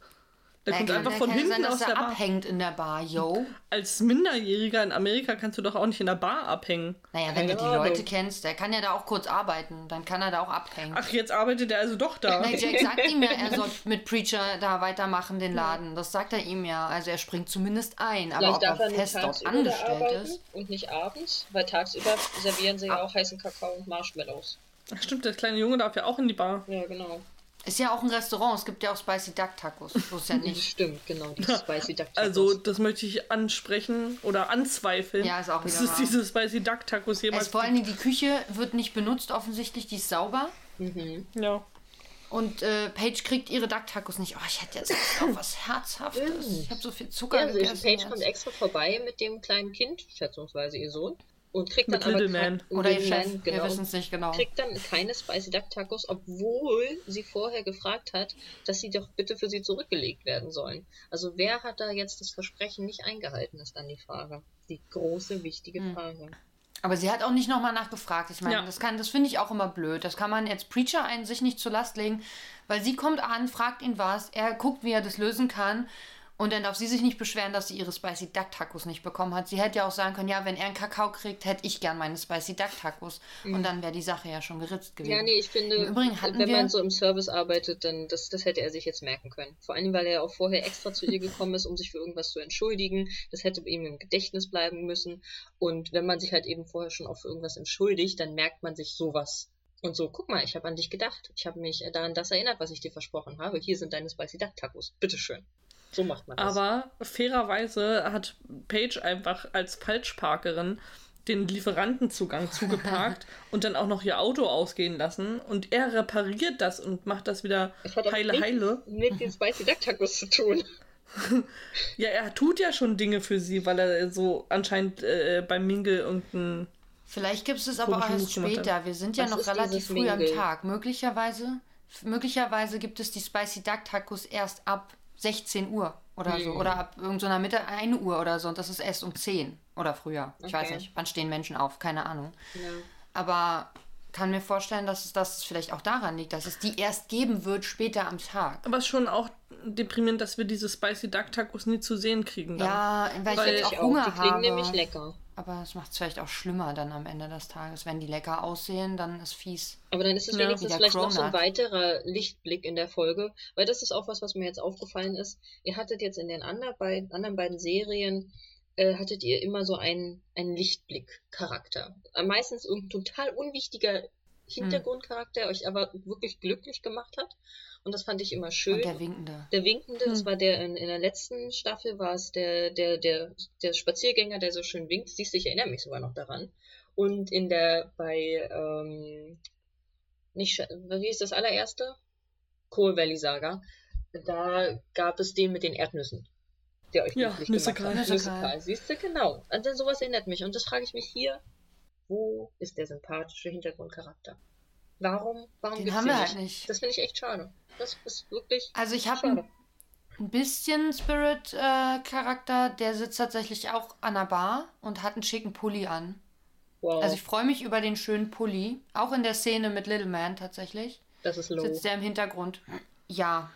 Der Na, kommt kann, einfach von hinten sein, dass aus er der Bar. abhängt in der Bar, yo. Als Minderjähriger in Amerika kannst du doch auch nicht in der Bar abhängen. Naja, wenn du die Ahnung. Leute kennst, der kann ja da auch kurz arbeiten. Dann kann er da auch abhängen. Ach, jetzt arbeitet er also doch da. Nein, Jake sagt ihm ja, er soll mit Preacher da weitermachen, den Laden. Das sagt er ihm ja. Also er springt zumindest ein. Aber Vielleicht ob er er fest dort angestellt ist. und nicht abends, weil tagsüber servieren sie ja Ah. auch heißen Kakao und Marshmallows. Ach, stimmt, der kleine Junge darf ja auch in die Bar. Ja, genau. Ist ja auch ein Restaurant. Es gibt ja auch Spicy Duck Tacos. So ist ja nicht. Stimmt, genau, die Spicy Duck Tacos. Also, das möchte ich ansprechen oder anzweifeln. Ja, ist auch wieder es wahr. diese Spicy Duck Tacos jemals Also vor allen Dingen die Küche wird nicht benutzt, offensichtlich. Die ist sauber. mhm. Ja. Und äh, Paige kriegt ihre Duck Tacos nicht. Oh, ich hätte jetzt auch was Herzhaftes. Ich habe so viel Zucker Ja, also gegessen. Paige jetzt. kommt extra vorbei mit dem kleinen Kind, schätzungsweise ihr Sohn, und kriegt dann Mit aber Little kein- Man. Oder Little Chef. Man, Wir genau. wissen es nicht genau. kriegt dann keine Spicy Duck Tacos, obwohl sie vorher gefragt hat, dass sie doch bitte für sie zurückgelegt werden sollen. Also wer hat da jetzt das Versprechen nicht eingehalten, ist dann die Frage. Die große, wichtige Hm. Frage. Aber sie hat auch nicht nochmal nachgefragt. Ich meine, Ja. das kann, das finde ich auch immer blöd. Das kann man jetzt Preacher einen sich nicht zur Last legen, weil sie kommt an, fragt ihn was, er guckt, wie er das lösen kann. Und dann darf sie sich nicht beschweren, dass sie ihre Spicy Duck Tacos nicht bekommen hat. Sie hätte ja auch sagen können, ja, wenn er einen Kakao kriegt, hätte ich gern meine Spicy Duck Tacos. Und dann wäre die Sache ja schon geritzt gewesen. Ja, nee, ich finde, Übrigen wenn man so im Service arbeitet, dann das, das hätte er sich jetzt merken können. Vor allem, weil er auch vorher extra zu ihr gekommen ist, um sich für irgendwas zu entschuldigen. Das hätte ihm im Gedächtnis bleiben müssen. Und wenn man sich halt eben vorher schon auch für irgendwas entschuldigt, dann merkt man sich sowas. Und so, guck mal, ich habe an dich gedacht. Ich habe mich daran das erinnert, was ich dir versprochen habe. Hier sind deine Spicy Duck Tacos. Bitteschön. So macht man das. Aber fairerweise hat Paige einfach als Falschparkerin den Lieferantenzugang zugeparkt und dann auch noch ihr Auto ausgehen lassen. Und er repariert das und macht das wieder hat auch heile, nichts heile. mit den Spicy Duck Tacos zu tun. Ja, er tut ja schon Dinge für sie, weil er so anscheinend äh, beim Mingle irgendein. Vielleicht gibt es es aber auch erst später. Wir sind ja Was noch relativ früh am Mingle? Tag. Möglicherweise, möglicherweise gibt es die Spicy Duck Tacos erst ab 16 Uhr oder so. Hm. Oder ab irgendeiner Mitte 1 Uhr oder so. Und das ist erst um 10 oder früher. Ich weiß Okay. nicht. Wann stehen Menschen auf? Keine Ahnung. Ja. Aber kann mir vorstellen, dass es, dass es vielleicht auch daran liegt, dass es die erst geben wird später am Tag. Aber es ist schon auch deprimierend, dass wir diese Spicy Duck Tacos nie zu sehen kriegen. dann. Ja, weil, Weil ich jetzt auch auch. Hunger Die klingen habe. nämlich lecker. Aber es macht es vielleicht auch schlimmer dann am Ende des Tages. Wenn die lecker aussehen, dann ist fies. Aber dann ist es Ja. wenigstens vielleicht noch so ein Cronut. weiterer Lichtblick in der Folge, weil das ist auch was, was mir jetzt aufgefallen ist. Ihr hattet jetzt in den anderen beiden, Serien, äh, hattet ihr immer so einen, einen Lichtblick-Charakter. Meistens irgendein total unwichtiger Hintergrundcharakter, der euch aber wirklich glücklich gemacht hat. Und das fand ich immer schön. Und der Winkende. Der Winkende, das Hm. war der in, in der letzten Staffel, war es der, der, der, der Spaziergänger, der so schön winkt. Siehst du, ich erinnere mich sogar noch daran. Und in der, bei, ähm, nicht, wie ist das allererste? Coal Valley Saga. Da gab es den mit den Erdnüssen, der euch Ja, Nüssekal. Nüssekal. Siehst du, genau. An den- sowas erinnert mich. Und das frage ich mich hier, wo ist der sympathische Hintergrundcharakter? Warum, warum Den haben wir halt nicht. Das finde ich echt schade. Das ist wirklich Also ich habe ein, ein bisschen Spirit-Charakter, der sitzt tatsächlich auch an der Bar und hat einen schicken Pulli an. Wow, Also ich freue mich über den schönen Pulli. Auch in der Szene mit Little Man tatsächlich. das ist low. Sitzt der im Hintergrund. Ja.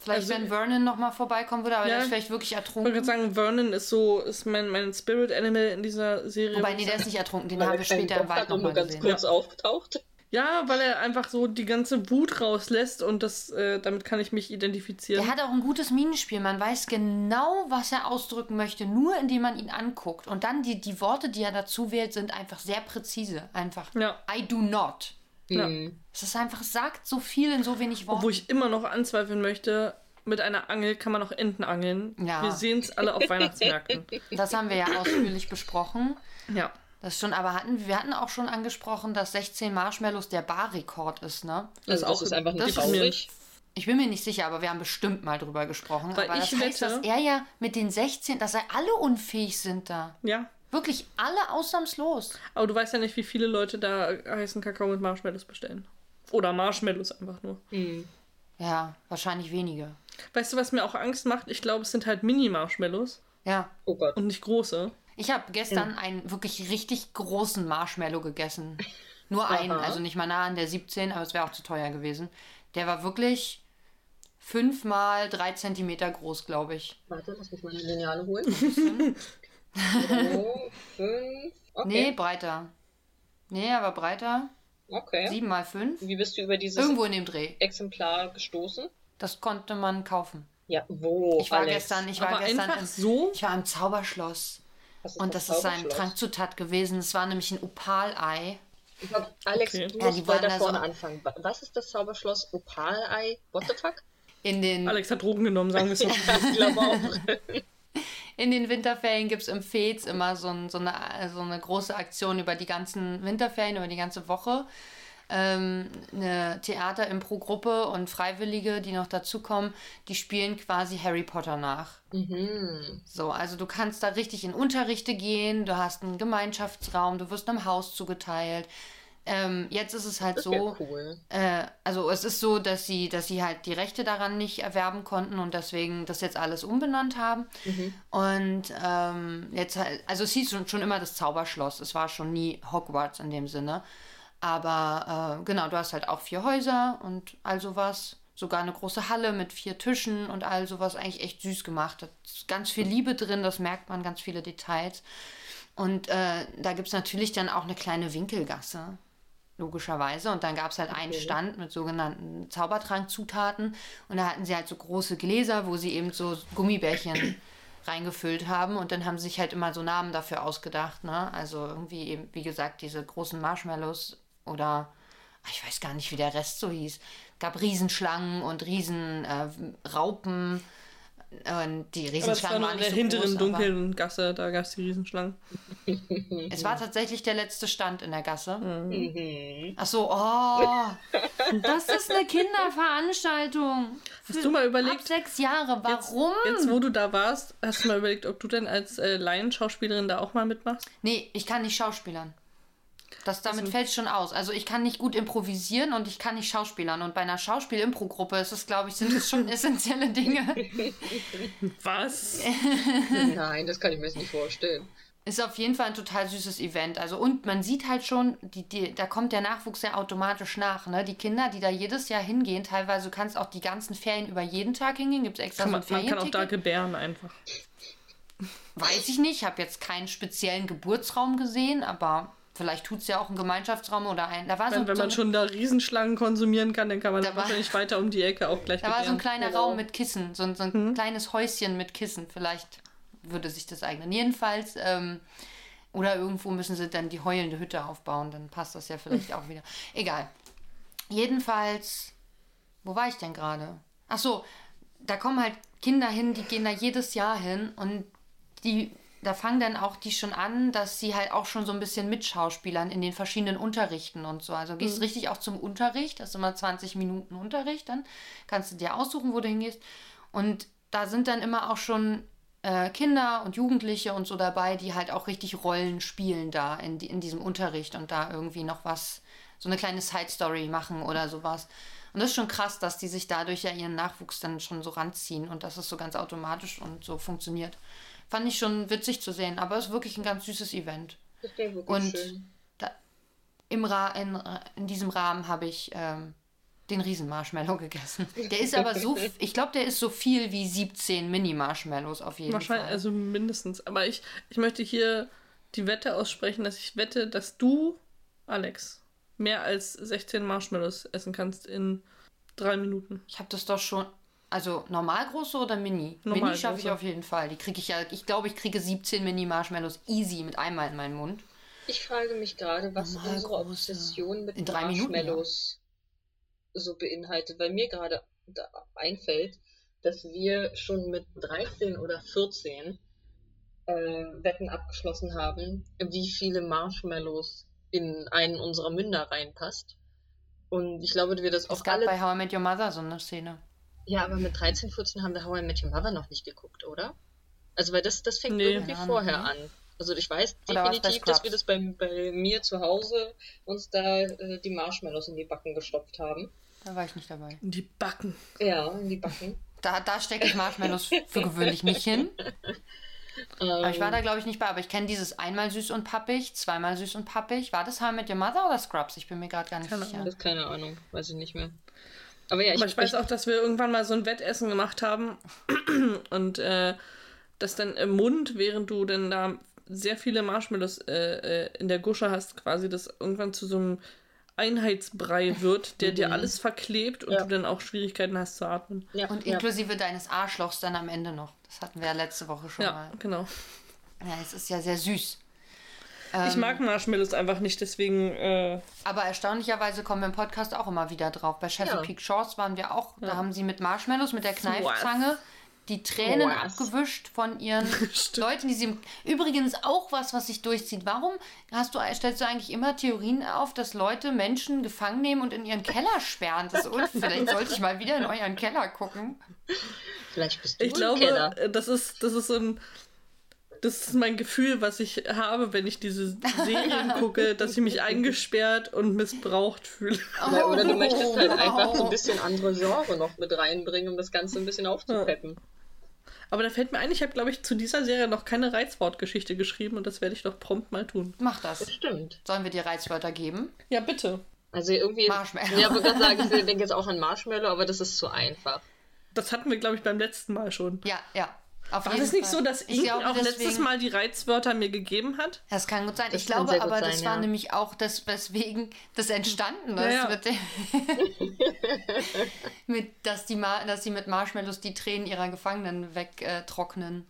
Vielleicht, Also- wenn Vernon nochmal vorbeikommen würde, aber Ja, der ist vielleicht wirklich Ich ertrunken. gerade sagen, Vernon ist so, ist mein, mein Spirit Animal in dieser Serie. Wobei, nee, der ist nicht ertrunken. Den haben wir später im Wald nochmal nur ganz gesehen. kurz aufgetaucht. Ja, weil er einfach so die ganze Wut rauslässt und das, äh, damit kann ich mich identifizieren. Der hat auch ein gutes Minenspiel. Man weiß genau, was er ausdrücken möchte, nur indem man ihn anguckt. Und dann die, die Worte, die er dazu wählt, sind einfach sehr präzise. Einfach. Ja. I do not. Ja. Hm. Es ist einfach, es sagt so viel in so wenig Worten. Obwohl ich immer noch anzweifeln möchte, mit einer Angel kann man auch Enten angeln. Ja. Wir sehen es alle auf Weihnachtsmärkten. Das haben wir ja ausführlich besprochen. Ja. Das schon, aber hatten, wir hatten auch schon angesprochen, dass 16 Marshmallows der Barrekord ist, ne? Das Also ist das auch ist einfach ist traurig. Ich bin mir nicht sicher, aber wir haben bestimmt mal drüber gesprochen. Weil aber ich das heißt, wette- dass er ja mit den 16, dass er alle unfähig sind da. Ja. Wirklich alle ausnahmslos. Aber du weißt ja nicht, wie viele Leute da heißen Kakao mit Marshmallows bestellen. Oder Marshmallows einfach nur. Hm. Ja, wahrscheinlich wenige. Weißt du, was mir auch Angst macht? Ich glaube, es sind halt Mini-Marshmallows Ja. Oh Gott. und nicht große. Ich habe gestern einen wirklich richtig großen Marshmallow gegessen. Nur einen, Aha. also nicht mal nah an der 17, aber es wäre auch zu teuer gewesen. Der war wirklich fünf mal drei Zentimeter groß, glaube ich. Warte, lass mich meine Lineale holen. so, fünf. Okay. Nee, breiter. Nee, aber breiter. okay. Sieben mal fünf. Wie bist du über dieses Irgendwo in dem Dreh. Exemplar gestoßen? Das konnte man kaufen. Ja, wo? Ich war Alex? gestern, ich war Aber gestern im, so? ich war im Zauberschloss. Und das ist ein Zauberschloss? Trankzutat gewesen. Es war nämlich ein Opalei. Ich glaub, Alex, Okay. du Ja, musst weiter da vorne so- anfangen. Wa- Was ist das Zauberschloss? Opalei? What the fuck? In den, Alex hat Drogen genommen, sagen wir es so. glaube in den Winterferien gibt es im Fez immer so, ein, so, eine, so eine große Aktion über die ganzen Winterferien, über die ganze Woche. Ähm, eine Theater-Impro-Gruppe und Freiwillige, die noch dazukommen, die spielen quasi Harry Potter nach. mhm. So, also du kannst da richtig in Unterrichte gehen, du hast einen Gemeinschaftsraum, du wirst einem Haus zugeteilt. Ähm, jetzt ist es halt Das so, cool. äh, also es ist so, dass sie, dass sie halt die Rechte daran nicht erwerben konnten und deswegen das jetzt alles umbenannt haben. Und ähm, jetzt halt, also es hieß schon, schon immer das Zauberschloss. Es war schon nie Hogwarts in dem Sinne. Aber äh, genau, du hast halt auch vier Häuser und all sowas. Sogar eine große Halle mit vier Tischen und all sowas. Eigentlich echt süß gemacht. Da ist ganz viel Liebe drin, das merkt man, ganz viele Details. Und äh, da gibt es natürlich dann auch eine kleine Winkelgasse, logischerweise. Und dann gab es halt einen Stand mit sogenannten Zaubertrankzutaten. Und da hatten sie halt so große Gläser, wo sie eben so Gummibärchen reingefüllt haben. Und dann haben sie sich halt immer so Namen dafür ausgedacht. Ne? Also irgendwie eben, wie gesagt, diese großen Marshmallows oder ach, ich weiß gar nicht, wie der Rest so hieß. gab Riesenschlangen und Riesenraupen. Äh, Raupen. und die Aber das war Riesenschlangen waren in der nicht so hinteren groß, dunklen Gasse, da gab es die Riesenschlangen. Es war tatsächlich der letzte Stand in der Gasse. Mhm. Ach so, oh. Das ist eine Kinderveranstaltung. Hast du mal Ab überlegt, sechs Jahre. Warum? jetzt wo du da warst, hast du mal überlegt, ob du denn als äh, Laienschauspielerin da auch mal mitmachst? Nee, ich kann nicht schauspielern. Das damit Also- fällt schon aus. Also ich kann nicht gut improvisieren und ich kann nicht schauspielern. Und bei einer Schauspiel-Impro-Gruppe ist es, glaube ich, sind es schon essentielle Dinge. Was? Nein, das kann ich mir jetzt nicht vorstellen. Ist auf jeden Fall ein total süßes Event. Also und man sieht halt schon, die, die, da kommt der Nachwuchs ja automatisch nach. Ne? Die Kinder, die da jedes Jahr hingehen, teilweise du kannst auch die ganzen Ferien über jeden Tag hingehen. Gibt es extra Kann so man, ein man kann auch da gebären einfach. Weiß ich nicht. Ich habe jetzt keinen speziellen Geburtsraum gesehen, aber vielleicht tut es ja auch ein Gemeinschaftsraum oder ein. Da war so, Wenn, wenn so man schon da Riesenschlangen konsumieren kann, dann kann man Da war- wahrscheinlich weiter um die Ecke auch gleich Da war so ein kleiner Genau. Raum mit Kissen, so ein, so ein kleines Häuschen mit Kissen. Vielleicht würde sich das eignen. Jedenfalls, ähm, oder irgendwo müssen sie dann die heulende Hütte aufbauen, dann passt das ja vielleicht auch wieder. Egal. Jedenfalls, wo war ich denn gerade? Ach so, da kommen halt Kinder hin, die gehen da jedes Jahr hin und die, da fangen dann auch die schon an, dass sie halt auch schon so ein bisschen mitschauspielern in den verschiedenen Unterrichten und so. Also gehst richtig auch zum Unterricht, das ist immer 20 Minuten Unterricht, dann kannst du dir aussuchen, wo du hingehst. Und da sind dann immer auch schon äh, Kinder und Jugendliche und so dabei, die halt auch richtig Rollen spielen da in, in diesem Unterricht und da irgendwie noch was, so eine kleine Side-Story machen oder sowas. Und das ist schon krass, dass die sich dadurch ja ihren Nachwuchs dann schon so ranziehen und dass es so ganz automatisch und so funktioniert. Fand ich schon witzig zu sehen, aber es ist wirklich ein ganz süßes Event. Das wäre wirklich Und schön. da, im Ra in, in diesem Rahmen habe ich ähm, den Riesenmarshmallow gegessen. Der ist aber so, ich glaube, der ist so viel wie 17 Mini-Marshmallows auf jeden Wahrscheinlich, Fall. also mindestens. Aber ich, ich möchte hier die Wette aussprechen, dass ich wette, dass du, Alex, mehr als 16 Marshmallows essen kannst in drei Minuten. Ich habe das doch schon. Also normal große oder Mini? Normal Mini schaffe ich auf jeden Fall. Die kriege ich ja, ich glaube, ich kriege 17 Mini-Marshmallows easy mit einmal in meinen Mund. Ich frage mich gerade, was Normal unsere große. Obsession mit In drei Minuten, ja. Marshmallows so beinhaltet, weil mir gerade da einfällt, dass wir schon mit 13 oder 14 äh, Wetten abgeschlossen haben, wie viele Marshmallows in einen unserer Münder reinpasst. Und ich glaube, wir das Es auch gab alle. bei How I Met Your Mother so eine Szene. Ja, aber mit 13, 14 haben wir How I Met Your Mother noch nicht geguckt, oder? Also, weil das, das fängt Nee. irgendwie Ahnung, vorher ne? an. Also ich weiß Oder definitiv, dass wir das bei, bei mir zu Hause uns da äh, die Marshmallows in die Backen gestopft haben. Da war ich nicht dabei. In die Backen. Ja, in die Backen. Da, da stecke ich Marshmallows für gewöhnlich nicht hin. Aber ich war Ähm, da, glaube ich, nicht bei. Aber ich kenne dieses einmal süß und pappig, zweimal süß und pappig. War das How I Met Your Mother oder Scrubs? Ich bin mir gerade gar nicht Keine sicher. Das ist keine Ahnung, weiß ich nicht mehr. Aber ja, ich, Aber ich weiß auch, dass wir irgendwann mal so ein Wettessen gemacht haben und äh, das dann im Mund, während du dann da sehr viele Marshmallows äh, äh, in der Gusche hast, quasi das irgendwann zu so einem Einheitsbrei wird, der dir alles verklebt und Ja. du dann auch Schwierigkeiten hast zu atmen. ja, Und ja. inklusive deines Arschlochs dann am Ende noch. Das hatten wir ja letzte Woche schon Ja, mal. genau. Ja, es ist ja sehr süß. Ich Ähm, mag Marshmallows einfach nicht, deswegen äh, Aber erstaunlicherweise kommen wir im Podcast auch immer wieder drauf. Bei Chesapeake Shores waren wir auch, da haben sie mit Marshmallows, mit der Kneifzange die Tränen Was? abgewischt von ihren Leuten, die sie. im- Übrigens auch was, was sich durchzieht. Warum hast du, stellst du eigentlich immer Theorien auf, dass Leute Menschen gefangen nehmen und in ihren Keller sperren? Das ist un Vielleicht sollte ich mal wieder in euren Keller gucken. Vielleicht bist du ich im glaube, Keller. äh, das ist, das ist so ein. Das ist mein Gefühl, was ich habe, wenn ich diese Serien gucke, dass ich mich eingesperrt und missbraucht fühle. Oder, oder du Oh, möchtest halt einfach so wow. ein bisschen andere Genre noch mit reinbringen, um das Ganze ein bisschen aufzupeppen. Aber da fällt mir ein, ich habe, glaube ich, zu dieser Serie noch keine Reizwortgeschichte geschrieben und das werde ich doch prompt mal tun. Mach das. Das stimmt. Sollen wir dir Reizwörter geben? Ja, bitte. Also irgendwie. Marshmallow. Ja, gerade sagen, ich denke jetzt auch an Marshmallow, aber das ist zu einfach. Das hatten wir, glaube ich, beim letzten Mal schon. Ja, ja. Auf War das nicht Fall. so, dass ich Inken glaube, auch letztes deswegen- Mal die Reizwörter mir gegeben hat? Das kann gut sein. Das ich glaube aber, das sein, war ja. nämlich auch das, weswegen das entstanden ist, Ja, ja. Mit, dass, die Ma dass sie mit Marshmallows die Tränen ihrer Gefangenen wegtrocknen.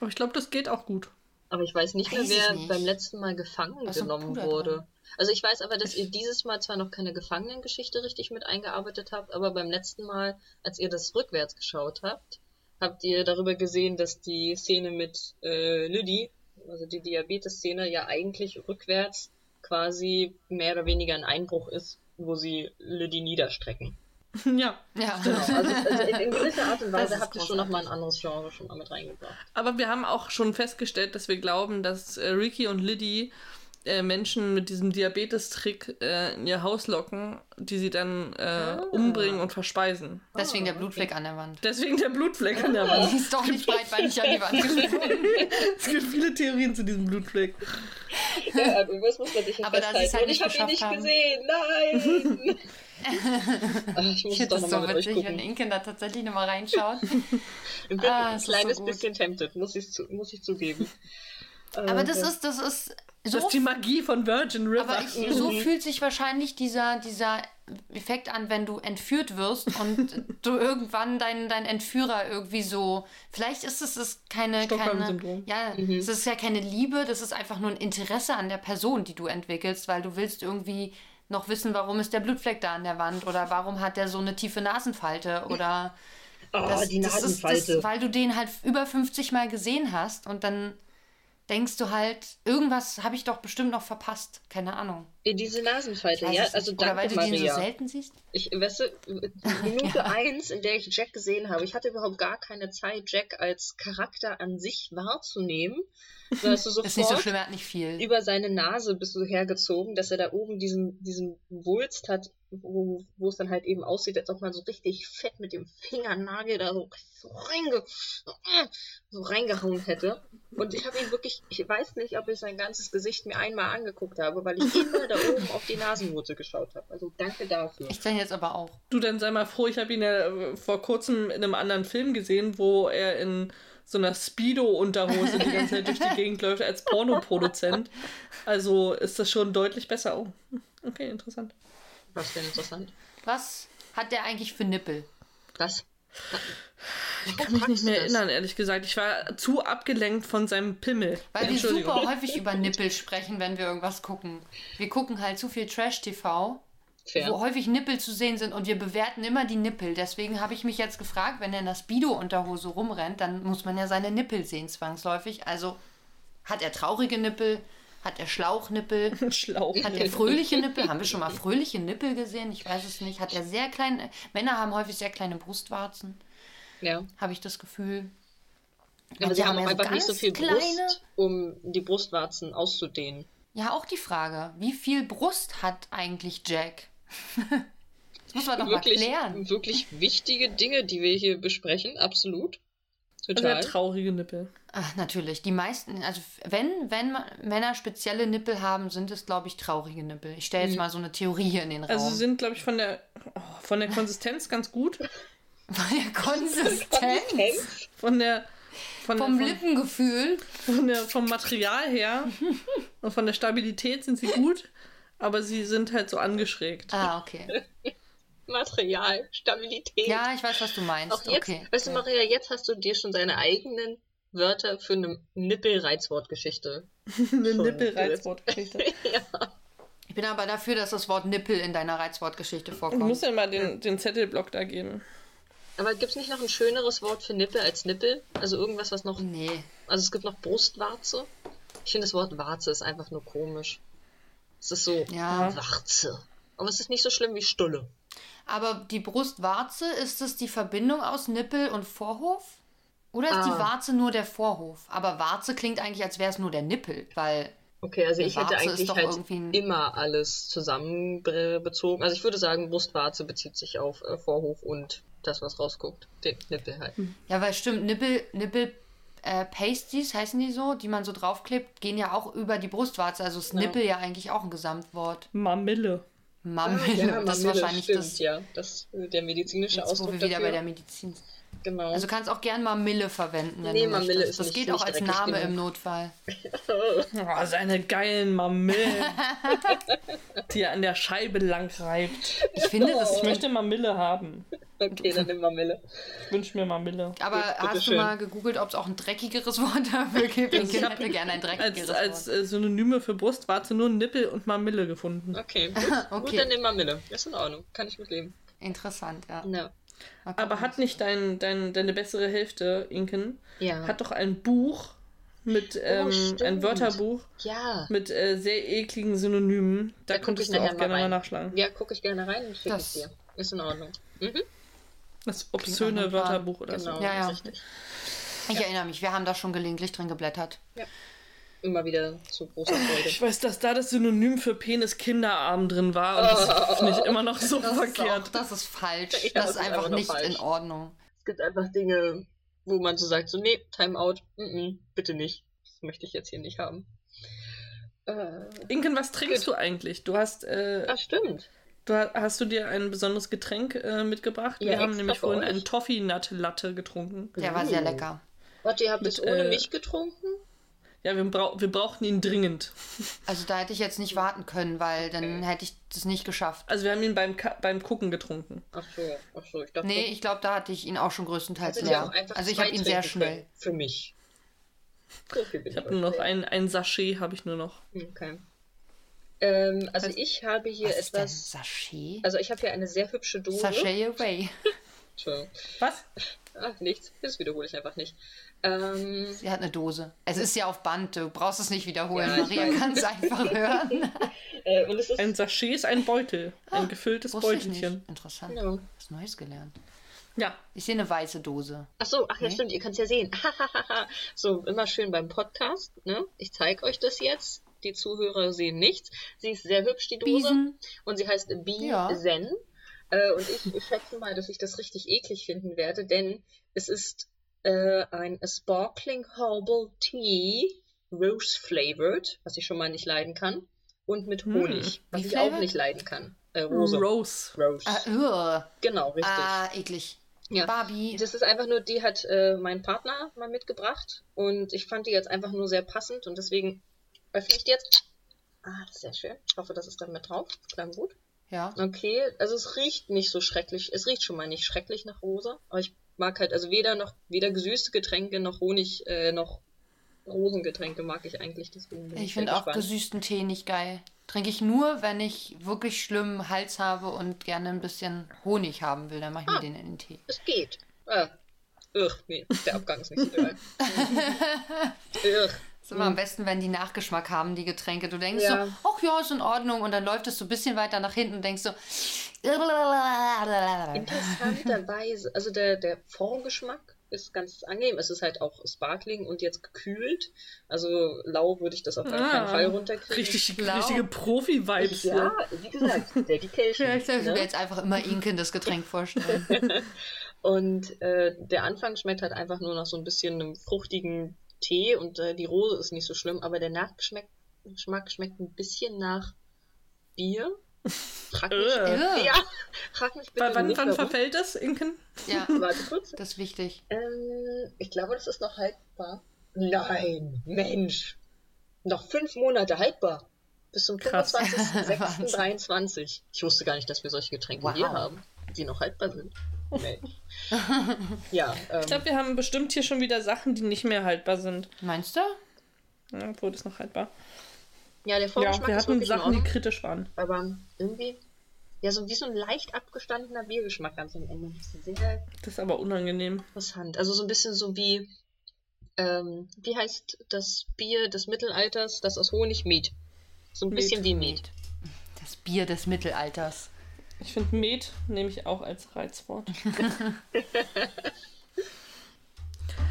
Aber ich glaube, das geht auch gut. Aber ich weiß nicht mehr, Weiß ich wer nicht. beim letzten Mal gefangen Was genommen wurde. dran? Also ich weiß aber, dass ihr dieses Mal zwar noch keine Gefangenengeschichte richtig mit eingearbeitet habt, aber beim letzten Mal, als ihr das rückwärts geschaut habt, habt ihr darüber gesehen, dass die Szene mit äh, Lydie, also die Diabetes-Szene, ja eigentlich rückwärts quasi mehr oder weniger ein Einbruch ist, wo sie Lydie niederstrecken. ja. Ja. Genau, also, also in, in gewisser Art und Weise habt ihr schon nochmal ein anderes Genre schon mal mit reingebracht. Aber wir haben auch schon festgestellt, dass wir glauben, dass äh, Ricky und Liddy äh, Menschen mit diesem Diabetes-Trick äh, in ihr Haus locken, die sie dann äh, umbringen und verspeisen. Deswegen der Blutfleck an der Wand. Deswegen der Blutfleck an der Wand. Die ist doch nicht breitbeinig an die Wand gesprungen. Es gibt viele Theorien zu diesem Blutfleck. Ja, aber das muss man sich Aber da sie es festhalten. halt ich nicht habe ihn nicht haben. gesehen. Nein! Ach, ich muss Ich doch das so witzig, wenn. Inken da tatsächlich nochmal reinschaut. Ich bin Ah, ein es ist so kleines gut. bisschen tempted, muss ich, zu, muss ich zugeben. Aber das Äh, ist, das ist Das so ist die Magie von Virgin River. Aber ich, so fühlt sich wahrscheinlich dieser, dieser Effekt an, wenn du entführt wirst und du irgendwann deinen dein Entführer irgendwie so. Vielleicht ist es ist keine. keine ja, es ist ja keine Liebe, das ist einfach nur ein Interesse an der Person, die du entwickelst, weil du willst irgendwie noch wissen, warum ist der Blutfleck da an der Wand oder warum hat der so eine tiefe Nasenfalte oder. oh, Das, die das ist Nasenfalte. das, weil du den halt über 50 Mal gesehen hast und dann denkst du halt, irgendwas habe ich doch bestimmt noch verpasst. Keine Ahnung. Diese Nasenfalte, ja, also nicht. Oder weil danke du Maria. so selten siehst? Ich, weißt du, Minute eins, in der ich Jack gesehen habe, ich hatte überhaupt gar keine Zeit, Jack als Charakter an sich wahrzunehmen. Da hast du Ist nicht so sofort schlimm, er hat nicht viel. über seine Nase bist du hergezogen, dass er da oben diesen, diesen Wulst hat, wo, wo es dann halt eben aussieht, als ob man so richtig fett mit dem Fingernagel da so, so, reinge, so reingehauen hätte. Und ich habe ihn wirklich, ich weiß nicht, ob ich sein ganzes Gesicht mir einmal angeguckt habe, weil ich immer da oben auf die Nasenwurzel geschaut habe. Also danke dafür. Ich dann jetzt aber auch. Du, dann sei mal froh, ich habe ihn ja äh, vor kurzem in einem anderen Film gesehen, wo er in so einer Speedo-Unterhose die ganze Zeit durch die Gegend läuft als Pornoproduzent. Also ist das schon deutlich besser. Oh, okay, interessant. Was denn interessant? Was hat der eigentlich für Nippel? Was? Ich kann mich nicht mehr erinnern, ehrlich gesagt. Ich war zu abgelenkt von seinem Pimmel. Weil wir super häufig über Nippel sprechen, wenn wir irgendwas gucken. Wir gucken halt zu viel Trash-TV, wo häufig Nippel zu sehen sind und wir bewerten immer die Nippel. Deswegen habe ich mich jetzt gefragt, wenn er in der Speedo-Unterhose rumrennt, dann muss man ja seine Nippel sehen, zwangsläufig. Also hat er traurige Nippel? Hat er Schlauchnippel? Schlauch. Hat er fröhliche Nippel? Haben wir schon mal fröhliche Nippel gesehen? Ich weiß es nicht. Hat er sehr kleine. Männer haben häufig sehr kleine Brustwarzen, Ja. habe ich das Gefühl. Aber Manche sie haben ja auch einfach nicht so viel kleine- Brust, um die Brustwarzen auszudehnen. Ja, auch die Frage, wie viel Brust hat eigentlich Jack? das muss man doch wirklich, mal klären. wirklich wichtige Dinge, die wir hier besprechen, absolut. Also Total. hat traurige Nippel. Ach, natürlich. Die meisten, also wenn, wenn Männer spezielle Nippel haben, sind es, glaube ich, traurige Nippel. Ich stelle jetzt mal so eine Theorie hier in den Raum. Also sie sind, glaube ich, von der, oh, von der Konsistenz ganz gut. Von der Konsistenz? Von der, von, vom der, Lippengefühl. von, von der, vom Material her und von der Stabilität sind sie gut, aber sie sind halt so angeschrägt. Ah, okay. Material, Stabilität. Ja, ich weiß, was du meinst. Auch jetzt, okay. weißt du, Maria, jetzt hast du dir schon deine eigenen Wörter für eine Nippel-Reizwortgeschichte. Eine. Nippelreizwortgeschichte. ja. Ich bin aber dafür, dass das Wort Nippel in deiner Reizwortgeschichte Du vorkommt. musst ja mal den, den Zettelblock da geben. Aber gibt es nicht noch ein schöneres Wort für Nippel als Nippel? Also irgendwas, was noch. Nee. Also es gibt noch Brustwarze. Ich finde das Wort Warze ist einfach nur komisch. Es ist so Ja. Warze. Aber es ist nicht so schlimm wie Stulle. Aber die Brustwarze, ist es die Verbindung aus Nippel und Vorhof? Oder ist die Ah. Warze nur der Vorhof? Aber Warze klingt eigentlich, als wäre es nur der Nippel, weil Okay, also Die ich hätte Warze eigentlich halt ein- immer alles zusammenbezogen. Also ich würde sagen, Brustwarze bezieht sich auf äh, Vorhof und das, was rausguckt. Den Nippel halt. Ja, weil stimmt, Nippel, Nippel äh, Pasties heißen die so, die man so draufklebt, gehen ja auch über die Brustwarze. Also ist Nippel ja eigentlich auch ein Gesamtwort. Mamille. Mammel, Ja, das ist wahrscheinlich stimmt, das, ja. Das der medizinische jetzt, wo Ausdruck wir wieder dafür. bei der Medizin sind. Genau. Also kannst auch gern Mamille verwenden, wenn Nee, du Mamille möchtest. ist Das nicht- geht auch nicht als Name genug. im Notfall. Oh, seine geilen Mamillen, die er an der Scheibe lang reibt. Ich finde, das Ich ist möchte Mamille haben. okay, dann nimm Mamille. Ich wünsche mir Mamille. Aber Gut, hast du mal gegoogelt, ob es auch ein dreckigeres Wort dafür gibt? Ich Ich hätte gerne ein Als, dreckigeres als Wort. äh, Synonyme für Brustwarze nur Nippel und Mamille gefunden. Okay, gut. Okay. Gut, dann nimm Mamille. Ist in Ordnung. Kann ich mitleben. Interessant, ja. Ja. Mal gucken. Aber hat nicht dein, dein, deine bessere Hälfte, Inken, Ja. hat doch ein Buch mit, ähm, ein stimmt. Wörterbuch ja. mit äh, sehr ekligen Synonymen. Da, Da könntest ich du auch mal gerne mal rein. nachschlagen. Ja, gucke ich gerne rein und schicke Das- es dir. Ist in Ordnung. Mhm. Das obszöne. Wörterbuch oder Genau, so. Ja, ja. richtig. Ich erinnere mich, wir haben da schon gelegentlich drin geblättert. Immer wieder zu großer Freude. Ich weiß, dass da das Synonym für Penis Kinderarm drin war und das finde ich immer noch so Das ist, verkehrt. auch, das ist falsch. Ja, das das ist ist einfach einfach nicht falsch. in Ordnung. Es gibt einfach Dinge, wo man so sagt, so, nee, Timeout, mm -mm, bitte nicht. Das möchte ich jetzt hier nicht haben. Äh, Inken, was trinkst du eigentlich? Du hast, äh, ah, stimmt. du ha- hast du dir ein besonderes Getränk äh, mitgebracht? Ja, Wir haben nämlich vorhin euch. einen Toffee Nut Latte getrunken. Der war sehr Uh. lecker. Warte, ihr habt es ohne äh, mich getrunken? Ja, wir, brau wir brauchten ihn dringend. Also da hätte ich jetzt nicht warten können, weil dann hätte ich das nicht geschafft. Also wir haben ihn beim, Ka beim Gucken getrunken. Ach so, ach so, ich dachte, Nee, ich glaube, da hatte ich ihn auch schon größtenteils ihr leer. Also ich habe ihn sehr schnell. Für mich. So Ich habe nur noch ein, ein Sachet, habe ich nur noch. Okay. Ähm, also Was- ich habe hier Was ist etwas. Sachet? Also ich habe hier eine sehr hübsche Dose. Sachet away. Was? Ach, nichts. Das wiederhole ich einfach nicht. Ähm, Sie hat eine Dose. Es ist ja auf Band, du brauchst es nicht wiederholen. Ja, Maria kann es einfach hören. äh, und es ist. Ein Sachet ist ein Beutel. Ein gefülltes. Beutelchen. Interessant. Ja. Was Neues gelernt. Ja. Ich sehe eine weiße Dose. Ach so, ach ja, Nee. stimmt, ihr könnt es ja sehen. so, immer schön beim Podcast, ne? Ich zeige euch das jetzt. Die Zuhörer sehen nichts. Sie ist sehr hübsch, die Dose. Biesen. Und sie heißt Bee Ja. Zen. Äh, und ich, ich schätze mal, dass ich das richtig eklig finden werde, denn es ist äh, ein Sparkling Herbal Tea, Rose Flavored, was ich schon mal nicht leiden kann. Und mit Hm. Honig, was Wie ich auch flavored? nicht leiden kann. Äh, Rose. Rose. Rose. Ah. Genau, richtig. ah eklig. Ja. Barbie. Das ist einfach nur, die hat äh, mein Partner mal mitgebracht und ich fand die jetzt einfach nur sehr passend und deswegen öffne ich die jetzt. Ah, das ist sehr schön. Ich hoffe, das ist dann mit drauf. Klang gut. Ja. Okay, also es riecht nicht so schrecklich. Es riecht schon mal nicht schrecklich nach Rosa, aber ich mag halt, also weder noch, weder gesüßte Getränke noch Honig, äh, noch Rosengetränke mag ich eigentlich. Deswegen Ich finde auch gesüßten Tee nicht geil. Trinke ich nur, wenn ich wirklich schlimmen Hals habe und gerne ein bisschen Honig haben will. Dann mache ich Ah. mir den in den Tee. Es geht. Ah. Ugh, nee, der Abgang ist nicht so geil. Ugh. Ist immer am besten, wenn die Nachgeschmack haben, die Getränke. Du denkst Ja. so, ach ja, ist in Ordnung. Und dann läuft es so ein bisschen weiter nach hinten und denkst so. Interessanterweise, also der, der Formgeschmack ist ganz angenehm. Es ist halt auch Sparkling und jetzt gekühlt. Also lau würde ich das auf keinen Ah, Fall runterkriegen. Richtig, Blau. richtige Profi-Vibes. Ja, wie gesagt, Dedication. Ich mir ne? jetzt einfach immer Inken das Getränk vorstellen. Und äh, der Anfang schmeckt halt einfach nur nach so ein bisschen einem fruchtigen Tee und äh, die Rose ist nicht so schlimm, aber der Nachgeschmack Geschmack schmeckt ein bisschen nach Bier. Frag mich, Äh. Ugh. ja, frag mich bitte Wann, wann, nicht, wann warum. verfällt das, Inken? Ja, Warte kurz. das ist wichtig. Ähm, ich glaube, das ist noch haltbar. Nein, Mensch. Noch fünf Monate haltbar. Bis zum Krass. 25.06.23. Ich wusste gar nicht, dass wir solche Getränke Wow. hier haben, die noch haltbar sind. Mensch. ja, ähm, Ich glaube, wir haben bestimmt hier schon wieder Sachen, die nicht mehr haltbar sind. Meinst du? Ja, obwohl das noch haltbar. ja, der Ja, Vorgeschmack wir ist hatten Sachen, die kritisch waren. aber irgendwie, ja, so wie so ein leicht abgestandener Biergeschmack ganz am Ende. Das ist sehr Das ist aber unangenehm. interessant. Also so ein bisschen so wie, ähm, wie heißt das Bier des Mittelalters, das aus Honig Met. So ein Met. bisschen wie Met. Das Bier des Mittelalters. Ich finde Met nehme ich auch als Reizwort.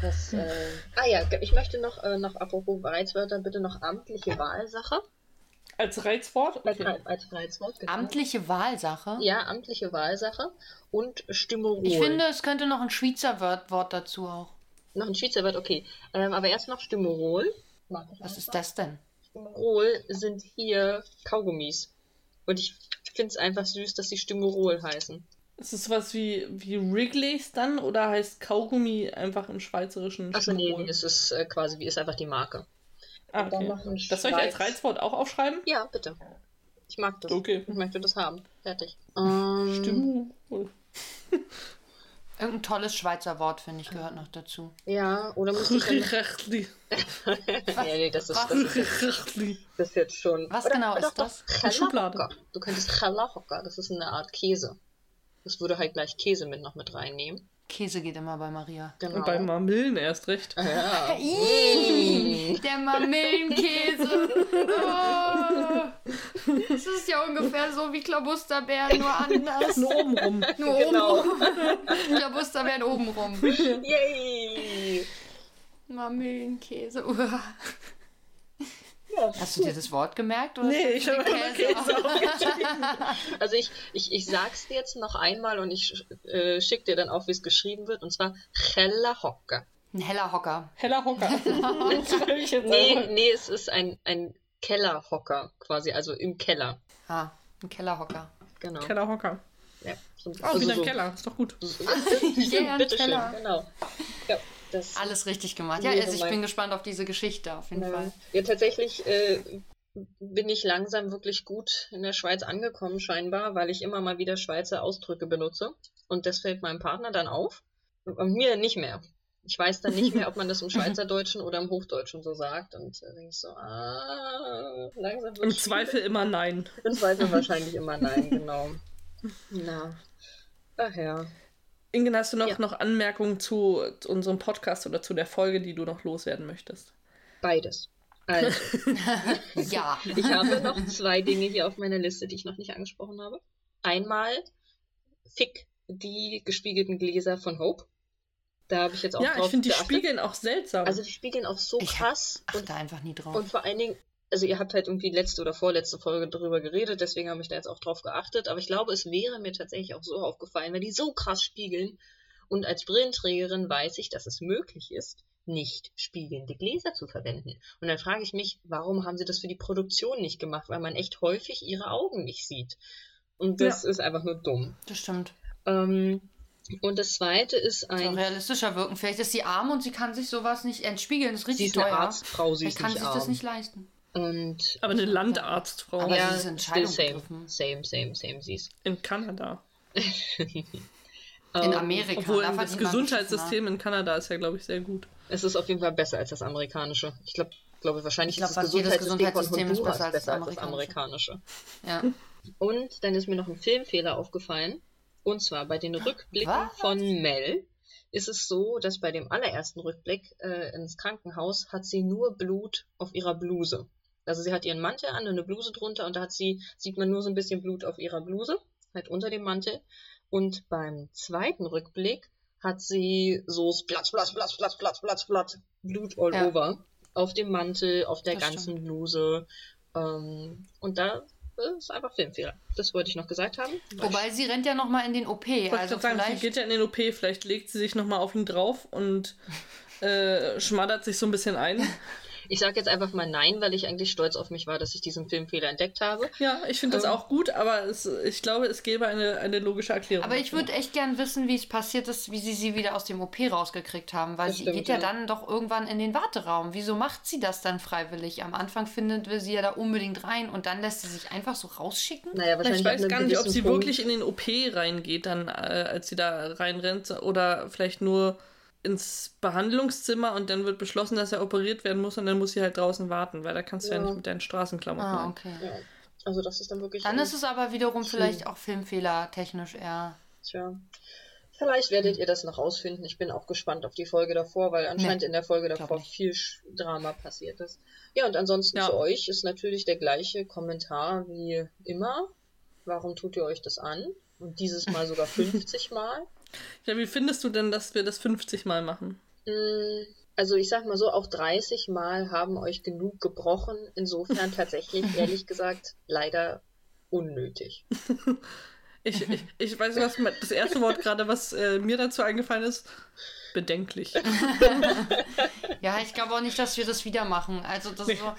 Das, äh, ah ja, ich möchte noch, äh, noch apropos Reizwörter, bitte noch amtliche Wahlsache. Als Reizwort? Als, Okay. als Reizwort, genau. Amtliche Wahlsache? Ja, amtliche Wahlsache und Stimmerol. Ich finde, es könnte noch ein Schweizer Wort, Wort dazu auch. Noch ein Schweizer Wort, okay. Ähm, aber erst noch Stimmerol. Was ist das denn? Stimmerol sind hier Kaugummis. Und ich finde es einfach süß, dass sie Stimmerol heißen. Ist es was wie, wie Wrigley's dann oder heißt Kaugummi einfach im schweizerischen Achso, nee, es ist äh, quasi, wie ist einfach die Marke. Ah, okay. Das soll ich als Reizwort auch aufschreiben? Ja, bitte. Ich mag das. Okay. Ich möchte das haben. Fertig. Ähm, Stimmerol. Irgendein tolles Schweizer Wort, finde ich, gehört noch dazu. Ja, oder muss ich dann... Rüchli. nee, nee, das ist, das ist, jetzt, das ist jetzt schon... Was Oder- genau doch, ist das? Eine Schublade. Du könntest Chalahocker, das ist eine Art Käse. Das würde halt gleich Käse mit noch mit reinnehmen. Käse geht immer bei Maria. Genau. Und bei Marmillen erst recht. Ah, ja. Ih, Der Marmillenkäse. Oh. Das ist ja ungefähr so wie Klabusterbeeren, nur anders. Nur oben rum. Nur Genau. oben rum. Klabusterbeeren oben rum. Yay! Marmillenkäse. Uah. Ja. Hast du dir das Wort gemerkt? Oder Nee, ich habe Käse. Käse. Also ich, ich, ich sag's dir jetzt noch einmal und ich äh, schick dir dann auch, wie es geschrieben wird. Und zwar Chalahocker. Ein heller Hocker. Heller Hocker. Nee, nee, es ist ein, ein Kellerhocker quasi, also im Keller. Ah, ein Kellerhocker. Genau. Keller Hocker. Ja, so, Oh, also wieder ein so- Keller. Ist doch gut. Yeah, ein Bitteschön, Keller. genau. Ja, das, Alles richtig gemacht. Ja, also ich mein- bin gespannt auf diese Geschichte auf jeden Ja. Fall. Ja, tatsächlich äh, bin ich langsam wirklich gut in der Schweiz angekommen, scheinbar, weil ich immer mal wieder Schweizer Ausdrücke benutze. Und das fällt meinem Partner dann auf. Und mir nicht mehr. Ich weiß dann nicht mehr, ob man das im Schweizerdeutschen oder im Hochdeutschen so sagt. Und da denke ich so, ah, langsam Im Zweifel immer nein. Im Zweifel wahrscheinlich immer nein, genau. Na. Ach ja. Ingen, hast du noch, Ja. noch Anmerkungen zu, zu unserem Podcast oder zu der Folge, die du noch loswerden möchtest? Beides. Also, Ja. ich habe noch zwei Dinge hier auf meiner Liste, die ich noch nicht angesprochen habe. Einmal Fick die gespiegelten Gläser von Hope. Da habe ich jetzt auch ja, drauf ich finde die geachtet. spiegeln auch seltsam. Also die spiegeln auch so Ich krass und, achte einfach nie drauf. und vor allen Dingen, also ihr habt halt irgendwie letzte oder vorletzte Folge darüber geredet, deswegen habe ich da jetzt auch drauf geachtet, aber ich glaube, es wäre mir tatsächlich auch so aufgefallen, weil die so krass spiegeln und als Brillenträgerin weiß ich, dass es möglich ist, nicht spiegelnde Gläser zu verwenden. Und dann frage ich mich, warum haben sie das für die Produktion nicht gemacht, weil man echt häufig ihre Augen nicht sieht. Und das ist einfach nur dumm. Das stimmt. Ähm, und das zweite ist ein, realistischer wirken. Vielleicht ist sie arm und sie kann sich sowas nicht entspiegeln. Das ist sie richtig ist eine teuer. Arztfrau, sie ist kann nicht sich das arm. nicht leisten. Und aber eine Landarztfrau Aber ja, sie ist Entscheidung still same, same, same, same, sie ist. in Kanada. In Ähm, Amerika. Obwohl da das Gesundheitssystem in Kanada ist ja, glaube ich, sehr gut. Es ist auf jeden Fall besser als das amerikanische. Ich glaube, glaube wahrscheinlich Ich glaub, ist das Gesundheitssystem von Gesundheitssystem ist Honduras besser als besser das als das amerikanische. Ja. Und dann ist mir noch ein Filmfehler aufgefallen. Und zwar bei den Rückblicken Was? von Mel ist es so, dass bei dem allerersten Rückblick äh, ins Krankenhaus hat sie nur Blut auf ihrer Bluse. Also sie hat ihren Mantel an und eine Bluse drunter und da hat sie, sieht man nur so ein bisschen Blut auf ihrer Bluse, halt unter dem Mantel. Und beim zweiten Rückblick hat sie so Platz, Platz, Platz, Platz, Platz, Platz, Platz, Blut all Ja. over. Auf dem Mantel, auf der Das ganzen stimmt. Bluse. Ähm, und da äh, ist einfach Filmfehler. Das wollte ich noch gesagt haben. Wobei sie rennt ja nochmal in den OP. Ich wollte Also gerade sagen, sie vielleicht. geht ja in den OP, vielleicht legt sie sich nochmal auf ihn drauf und äh, schmattert sich so ein bisschen ein. Ich sage jetzt einfach mal nein, weil ich eigentlich stolz auf mich war, dass ich diesen Filmfehler entdeckt habe. Ja, ich finde das Ähm. auch gut, aber es, ich glaube, es gäbe eine, eine logische Erklärung. Aber ich würde echt gern wissen, wie es passiert ist, wie sie sie wieder aus dem OP rausgekriegt haben, weil Das sie stimmt, geht ja, ja. dann doch irgendwann in den Warteraum. Wieso macht sie das dann freiwillig? Am Anfang findet wir sie ja da unbedingt rein und dann lässt sie sich einfach so rausschicken? Naja, Ich wahrscheinlich weiß ab gar nicht, ob sie Punkt- wirklich in den OP reingeht, dann, äh, als sie da reinrennt, oder vielleicht nur ins Behandlungszimmer und dann wird beschlossen, dass er operiert werden muss und dann muss sie halt draußen warten, weil da kannst du ja, Ja. nicht mit deinen Straßenklamotten Ah, okay. Ja, also das ist dann wirklich. Dann ist es aber wiederum Schlimm. vielleicht auch Filmfehler technisch eher. Tja. Vielleicht werdet ihr das noch rausfinden. Ich bin auch gespannt auf die Folge davor, weil anscheinend Nee, in der Folge davor viel Sch- Drama passiert ist. Ja, und ansonsten Ja. zu euch ist natürlich der gleiche Kommentar wie immer. Warum tut ihr euch das an? Und dieses Mal sogar 50 Mal. Ja, wie findest du denn, dass wir das 50 Mal machen? Mm, Also ich sag mal so, auch 30 Mal haben euch genug gebrochen. Insofern tatsächlich, ehrlich gesagt, leider unnötig. Ich, ich, ich weiß, was das erste Wort gerade, was äh, mir dazu eingefallen ist, bedenklich. Ja, ich glaube auch nicht, dass wir das wieder machen. Also das ist so,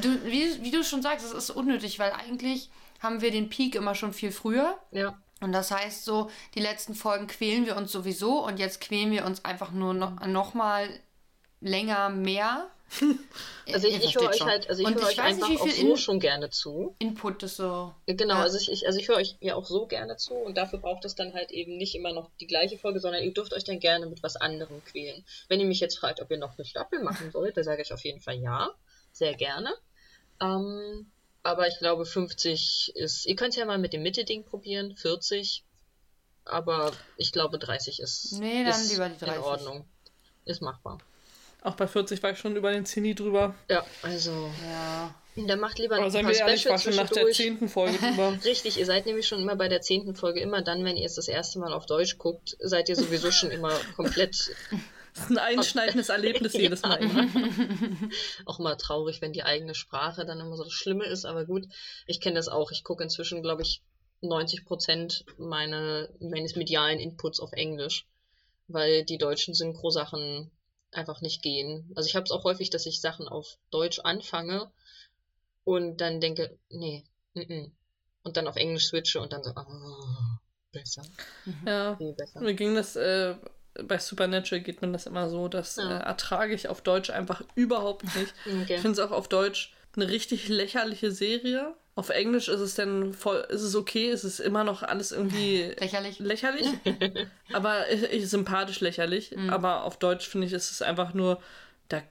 du, wie, wie du schon sagst, es ist unnötig, weil eigentlich haben wir den Peak immer schon viel früher. Ja. Und das heißt so, die letzten Folgen quälen wir uns sowieso und jetzt quälen wir uns einfach nur noch, noch mal länger mehr. Also ich, ich höre euch schon. halt, also ich höre ich euch einfach nicht, auch so In schon gerne zu. Input das so. Genau, Ja. also ich, also ich höre euch ja auch so gerne zu und dafür braucht es dann halt eben nicht immer noch die gleiche Folge, sondern ihr dürft euch dann gerne mit was anderem quälen. Wenn ihr mich jetzt fragt, ob ihr noch eine Staffel machen wollt, dann sage ich auf jeden Fall ja, sehr gerne. Ähm, aber ich glaube 50 ist, ihr könnt ja mal mit dem Mitte-Ding probieren, 40, aber ich glaube 30 ist, Nee, dann ist lieber die 30. in Ordnung. Ist machbar. Auch bei 40 war ich schon über den Zinni drüber. Ja, also, Ja. dann macht lieber ein paar ich war Specials schon nach der zehnten Folge drüber. Richtig, ihr seid nämlich schon immer bei der zehnten Folge, immer dann, wenn ihr es das erste Mal auf Deutsch guckt, seid ihr sowieso schon immer komplett Das ist ein einschneidendes Erlebnis jedes Mal. Immer. auch mal traurig, wenn die eigene Sprache dann immer so das Schlimme ist, aber gut, ich kenne das auch. Ich gucke inzwischen, glaube ich, 90 Prozent meine, meines medialen Inputs auf Englisch, weil die deutschen Synchro-Sachen einfach nicht gehen. Also ich habe es auch häufig, dass ich Sachen auf Deutsch anfange und dann denke, nee, mm -mm. und dann auf Englisch switche und dann so, ah, besser, Ja. besser. Mir ging das, äh, bei Supernatural geht mir das immer so, das Ja. äh, ertrage ich auf Deutsch einfach überhaupt nicht. Ich Okay. finde es auch auf Deutsch eine richtig lächerliche Serie. Auf Englisch ist es dann voll, ist es okay, ist es immer noch alles irgendwie Lächerlich. lächerlich, aber ich, ich, sympathisch lächerlich. Aber auf Deutsch finde ich, ist es einfach nur, da,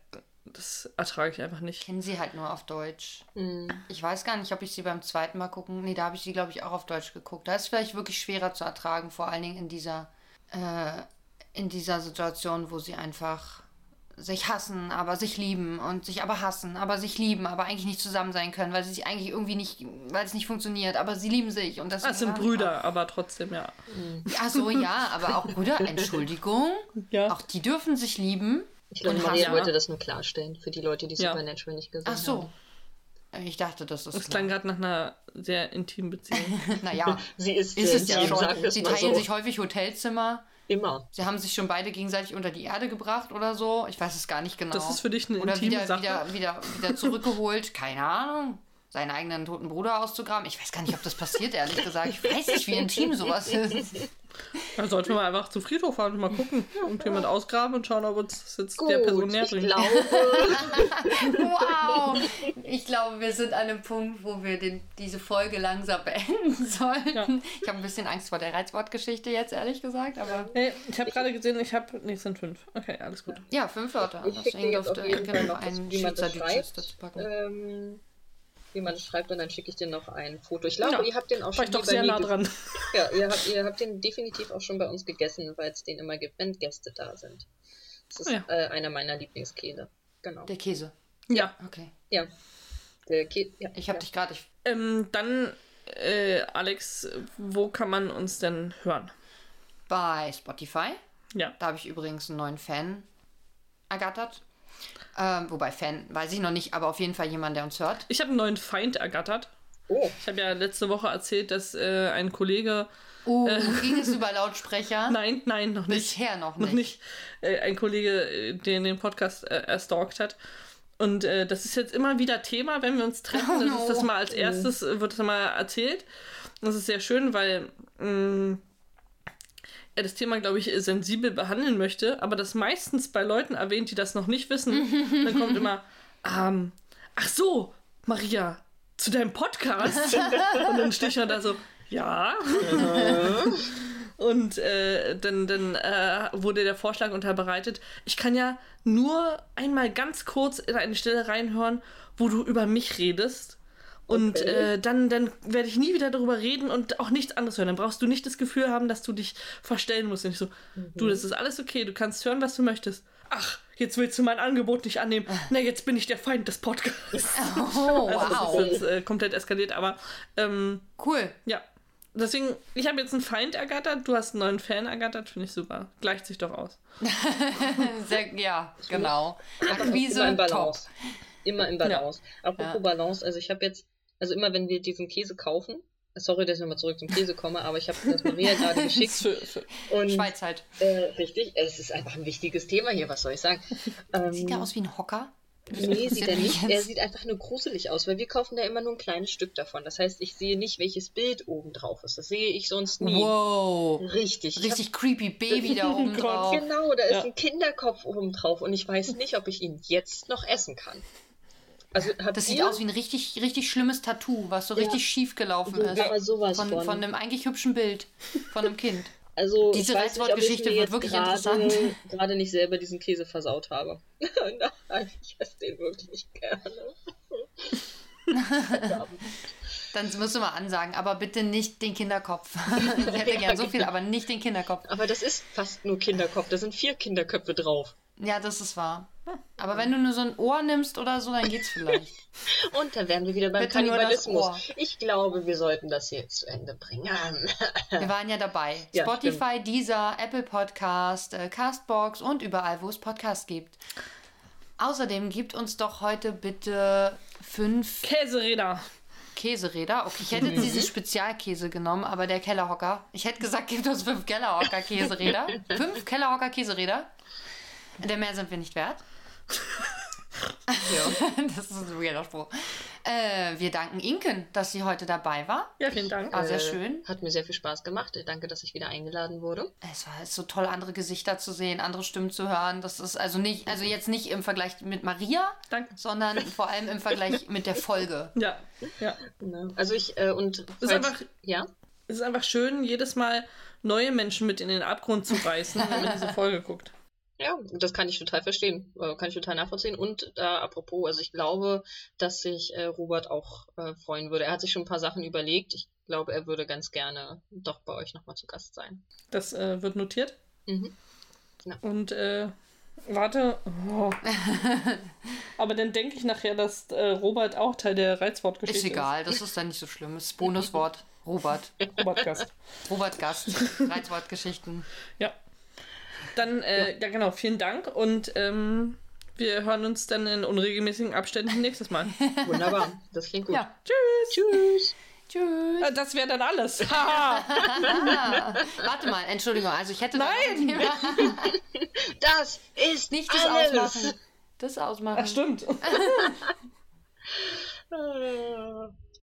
das ertrage ich einfach nicht. Kennen sie halt nur auf Deutsch. Mm. Ich weiß gar nicht, ob ich sie beim zweiten Mal gucken. Nee, da habe ich sie, glaube ich, auch auf Deutsch geguckt. Da ist es vielleicht wirklich schwerer zu ertragen, vor allen Dingen in dieser, äh, in dieser Situation, wo sie einfach sich hassen, aber sich lieben und sich aber hassen, aber sich lieben, aber eigentlich nicht zusammen sein können, weil sie sich eigentlich irgendwie nicht, weil es nicht funktioniert, aber sie lieben sich und das es sind Brüder, aber trotzdem, ja. Ach so, ja, aber auch Brüder, Entschuldigung, Ja. auch die dürfen sich lieben. Ich glaube, Maria wollte das nur klarstellen für die Leute, die Ja. Supernatural nicht gesehen Ach so. haben. Ich dachte, das ist Das klang gerade nach einer sehr intimen Beziehung. Naja, Sie ist, ist es ja schon. Sie teilen so. sich häufig Hotelzimmer. Immer. Sie haben sich schon beide gegenseitig unter die Erde gebracht oder so. Ich weiß es gar nicht genau. Das ist für dich eine Oder intime wieder, Sache? wieder, wieder, wieder zurückgeholt. Keine Ahnung. Seinen eigenen toten Bruder auszugraben. Ich weiß gar nicht, ob das passiert, ehrlich gesagt. Ich weiß nicht, wie intim sowas ist. Dann sollten wir mal einfach zum Friedhof fahren und mal gucken und jemand ausgraben und schauen, ob uns jetzt Gut, der Person näher ich bringt. glaube, Wow! Ich glaube, wir sind an einem Punkt, wo wir den, diese Folge langsam beenden sollten. Ja. Ich habe ein bisschen Angst vor der Reizwortgeschichte jetzt, ehrlich gesagt. Aber Hey, ich habe gerade gesehen, ich habe. Nee, es sind fünf. Okay, alles gut. ja, fünf Wörter. ich schicke Deswegen durfte jeden Fall Inge noch, einen schreibt. dazu packen. Ähm, wie man schreibt und dann schicke ich dir noch ein Foto. Ich glaube, Ja, ihr habt den auch War schon ich doch sehr nah dran. Ja, ihr habt, ihr habt den definitiv auch schon bei uns gegessen, weil es den immer gibt, wenn Gäste da sind. Das ist Ja. äh, einer meiner Lieblingskäse. Genau. Der Käse. Ja. Okay. Ja. Der Kä ja. Ich habe ja. dich gerade. ich- Ähm, dann, äh, Alex, wo kann man uns denn hören? Bei Spotify. Ja. Da habe ich übrigens einen neuen Fan ergattert. Ähm, wobei Fan, weiß ich noch nicht, aber auf jeden Fall jemand, der uns hört. Ich habe einen neuen Feind ergattert. Oh, Ich habe ja letzte Woche erzählt, dass äh, ein Kollege. Oh, ging es über Lautsprecher? Nein, nein, noch nicht. Bisher noch nicht. noch nicht. Äh, ein Kollege, äh, den den Podcast äh, erstalkt hat. Und äh, das ist jetzt immer wieder Thema, wenn wir uns treffen. Oh das no. ist das mal als erstes, äh, wird das mal erzählt. Das ist sehr schön, weil mh, er das Thema, glaube ich, sensibel behandeln möchte, aber das meistens bei Leuten erwähnt, die das noch nicht wissen. dann kommt immer, ähm, ach so, Maria, zu deinem Podcast. Und dann stehe ich halt da so, ja. Und äh, dann, dann äh, wurde der Vorschlag unterbreitet. Ich kann ja nur einmal ganz kurz in eine Stelle reinhören, wo du über mich redest. Und Okay. äh, dann, dann werde ich nie wieder darüber reden und auch nichts anderes hören. Dann brauchst du nicht das Gefühl haben, dass du dich verstellen musst. Und ich so, du, das ist alles okay, du kannst hören, was du möchtest. Ach, jetzt willst du mein Angebot nicht annehmen. Na, jetzt bin ich der Feind des Podcasts. Oh, Also wow. das ist jetzt äh, komplett eskaliert, aber ähm, Cool. ja, deswegen, ich habe jetzt einen Feind ergattert, du hast einen neuen Fan ergattert, finde ich super. Gleicht sich doch aus. Sehr, ja, genau. Immer Akquise, top. Balance. Immer in Balance. Apropos Ja. Balance, also ich habe jetzt, also immer wenn wir diesen Käse kaufen, sorry, dass ich nochmal zurück zum Käse komme, aber ich habe das Maria gerade geschickt Für, und Schweiz halt. äh, richtig, es ist einfach ein wichtiges Thema hier, was soll ich sagen? Ähm, Sieht der aus wie ein Hocker? Nee, sieht er nicht. jetzt. Er sieht einfach nur gruselig aus, weil wir kaufen da immer nur ein kleines Stück davon. Das heißt, ich sehe nicht, welches Bild oben drauf ist. Das sehe ich sonst nie. Wow. Richtig. Ich Richtig creepy Baby da oben Gott, drauf. hab, genau, da ist Ja. ein Kinderkopf oben drauf und ich weiß nicht, ob ich ihn jetzt noch essen kann. Also Das sieht aus wie ein richtig, richtig schlimmes Tattoo, was so Ja. richtig schief gelaufen ist. aber sowas Von, von. von einem eigentlich hübschen Bild von einem Kind. also, Diese Reizwortgeschichte wird wirklich gerade, interessant. gerade nicht selber diesen Käse versaut habe. Nein, ich esse den wirklich gerne. Dann musst du mal ansagen, aber bitte nicht den Kinderkopf. ich hätte gern so viel, aber nicht den Kinderkopf. Aber das ist fast nur Kinderkopf. Da sind vier Kinderköpfe drauf. Ja, das ist wahr. Aber wenn du nur so ein Ohr nimmst oder so, dann geht's vielleicht. Und da wären wir wieder beim Bitte nur das Kannibalismus. Ohr. Ich glaube, wir sollten das hier zu Ende bringen. Wir waren ja dabei. Ja, Spotify, Deezer, Apple Podcast, äh, Castbox und überall, wo es Podcasts gibt. Außerdem gibt uns doch heute bitte fünf Käseräder. Käseräder. Okay, ich hätte jetzt diesen Spezialkäse genommen, aber der Kellerhocker. Ich hätte gesagt, gibt uns fünf Kellerhocker Käseräder. fünf Kellerhocker Käseräder. Der mehr sind wir nicht wert. das ist ein weirder Spruch. Äh, wir danken Inken, dass sie heute dabei war. Ja, vielen Dank. War sehr Äh, schön. Hat mir sehr viel Spaß gemacht. Danke, dass ich wieder eingeladen wurde. Es war so toll, andere Gesichter zu sehen, andere Stimmen zu hören. Das ist also nicht, also jetzt nicht im Vergleich mit Maria, Danke. sondern vor allem im Vergleich mit der Folge. Ja, ja. Ne? Also ich, äh, und ist einfach- ja, Es ist einfach schön, jedes Mal neue Menschen mit in den Abgrund zu reißen, wenn man diese Folge guckt. Ja, das kann ich total verstehen. Äh, kann ich total nachvollziehen. Und äh, apropos, also ich glaube, dass sich äh, Robert auch äh, freuen würde. Er hat sich schon ein paar Sachen überlegt. Ich glaube, er würde ganz gerne doch bei euch nochmal zu Gast sein. Das äh, wird notiert. Mhm. Und äh, warte. Oh. Aber dann denke ich nachher, dass äh, Robert auch Teil der Reizwortgeschichte Ist egal, das ist dann nicht so schlimm. Das ist Bonuswort. Robert. ist. Robert Gast. Robert Gast. Reizwortgeschichten. Ja. Dann, äh, ja. genau, vielen Dank und ähm, wir hören uns dann in unregelmäßigen Abständen nächstes Mal. Wunderbar. Das klingt gut. Ja. Tschüss. Tschüss. Tschüss. Äh, Das wäre dann alles. Haha. Ah, warte mal, Entschuldigung. Also ich hätte Nein! Das ist nicht das alles. ausmachen. Das ausmachen. Ach, stimmt.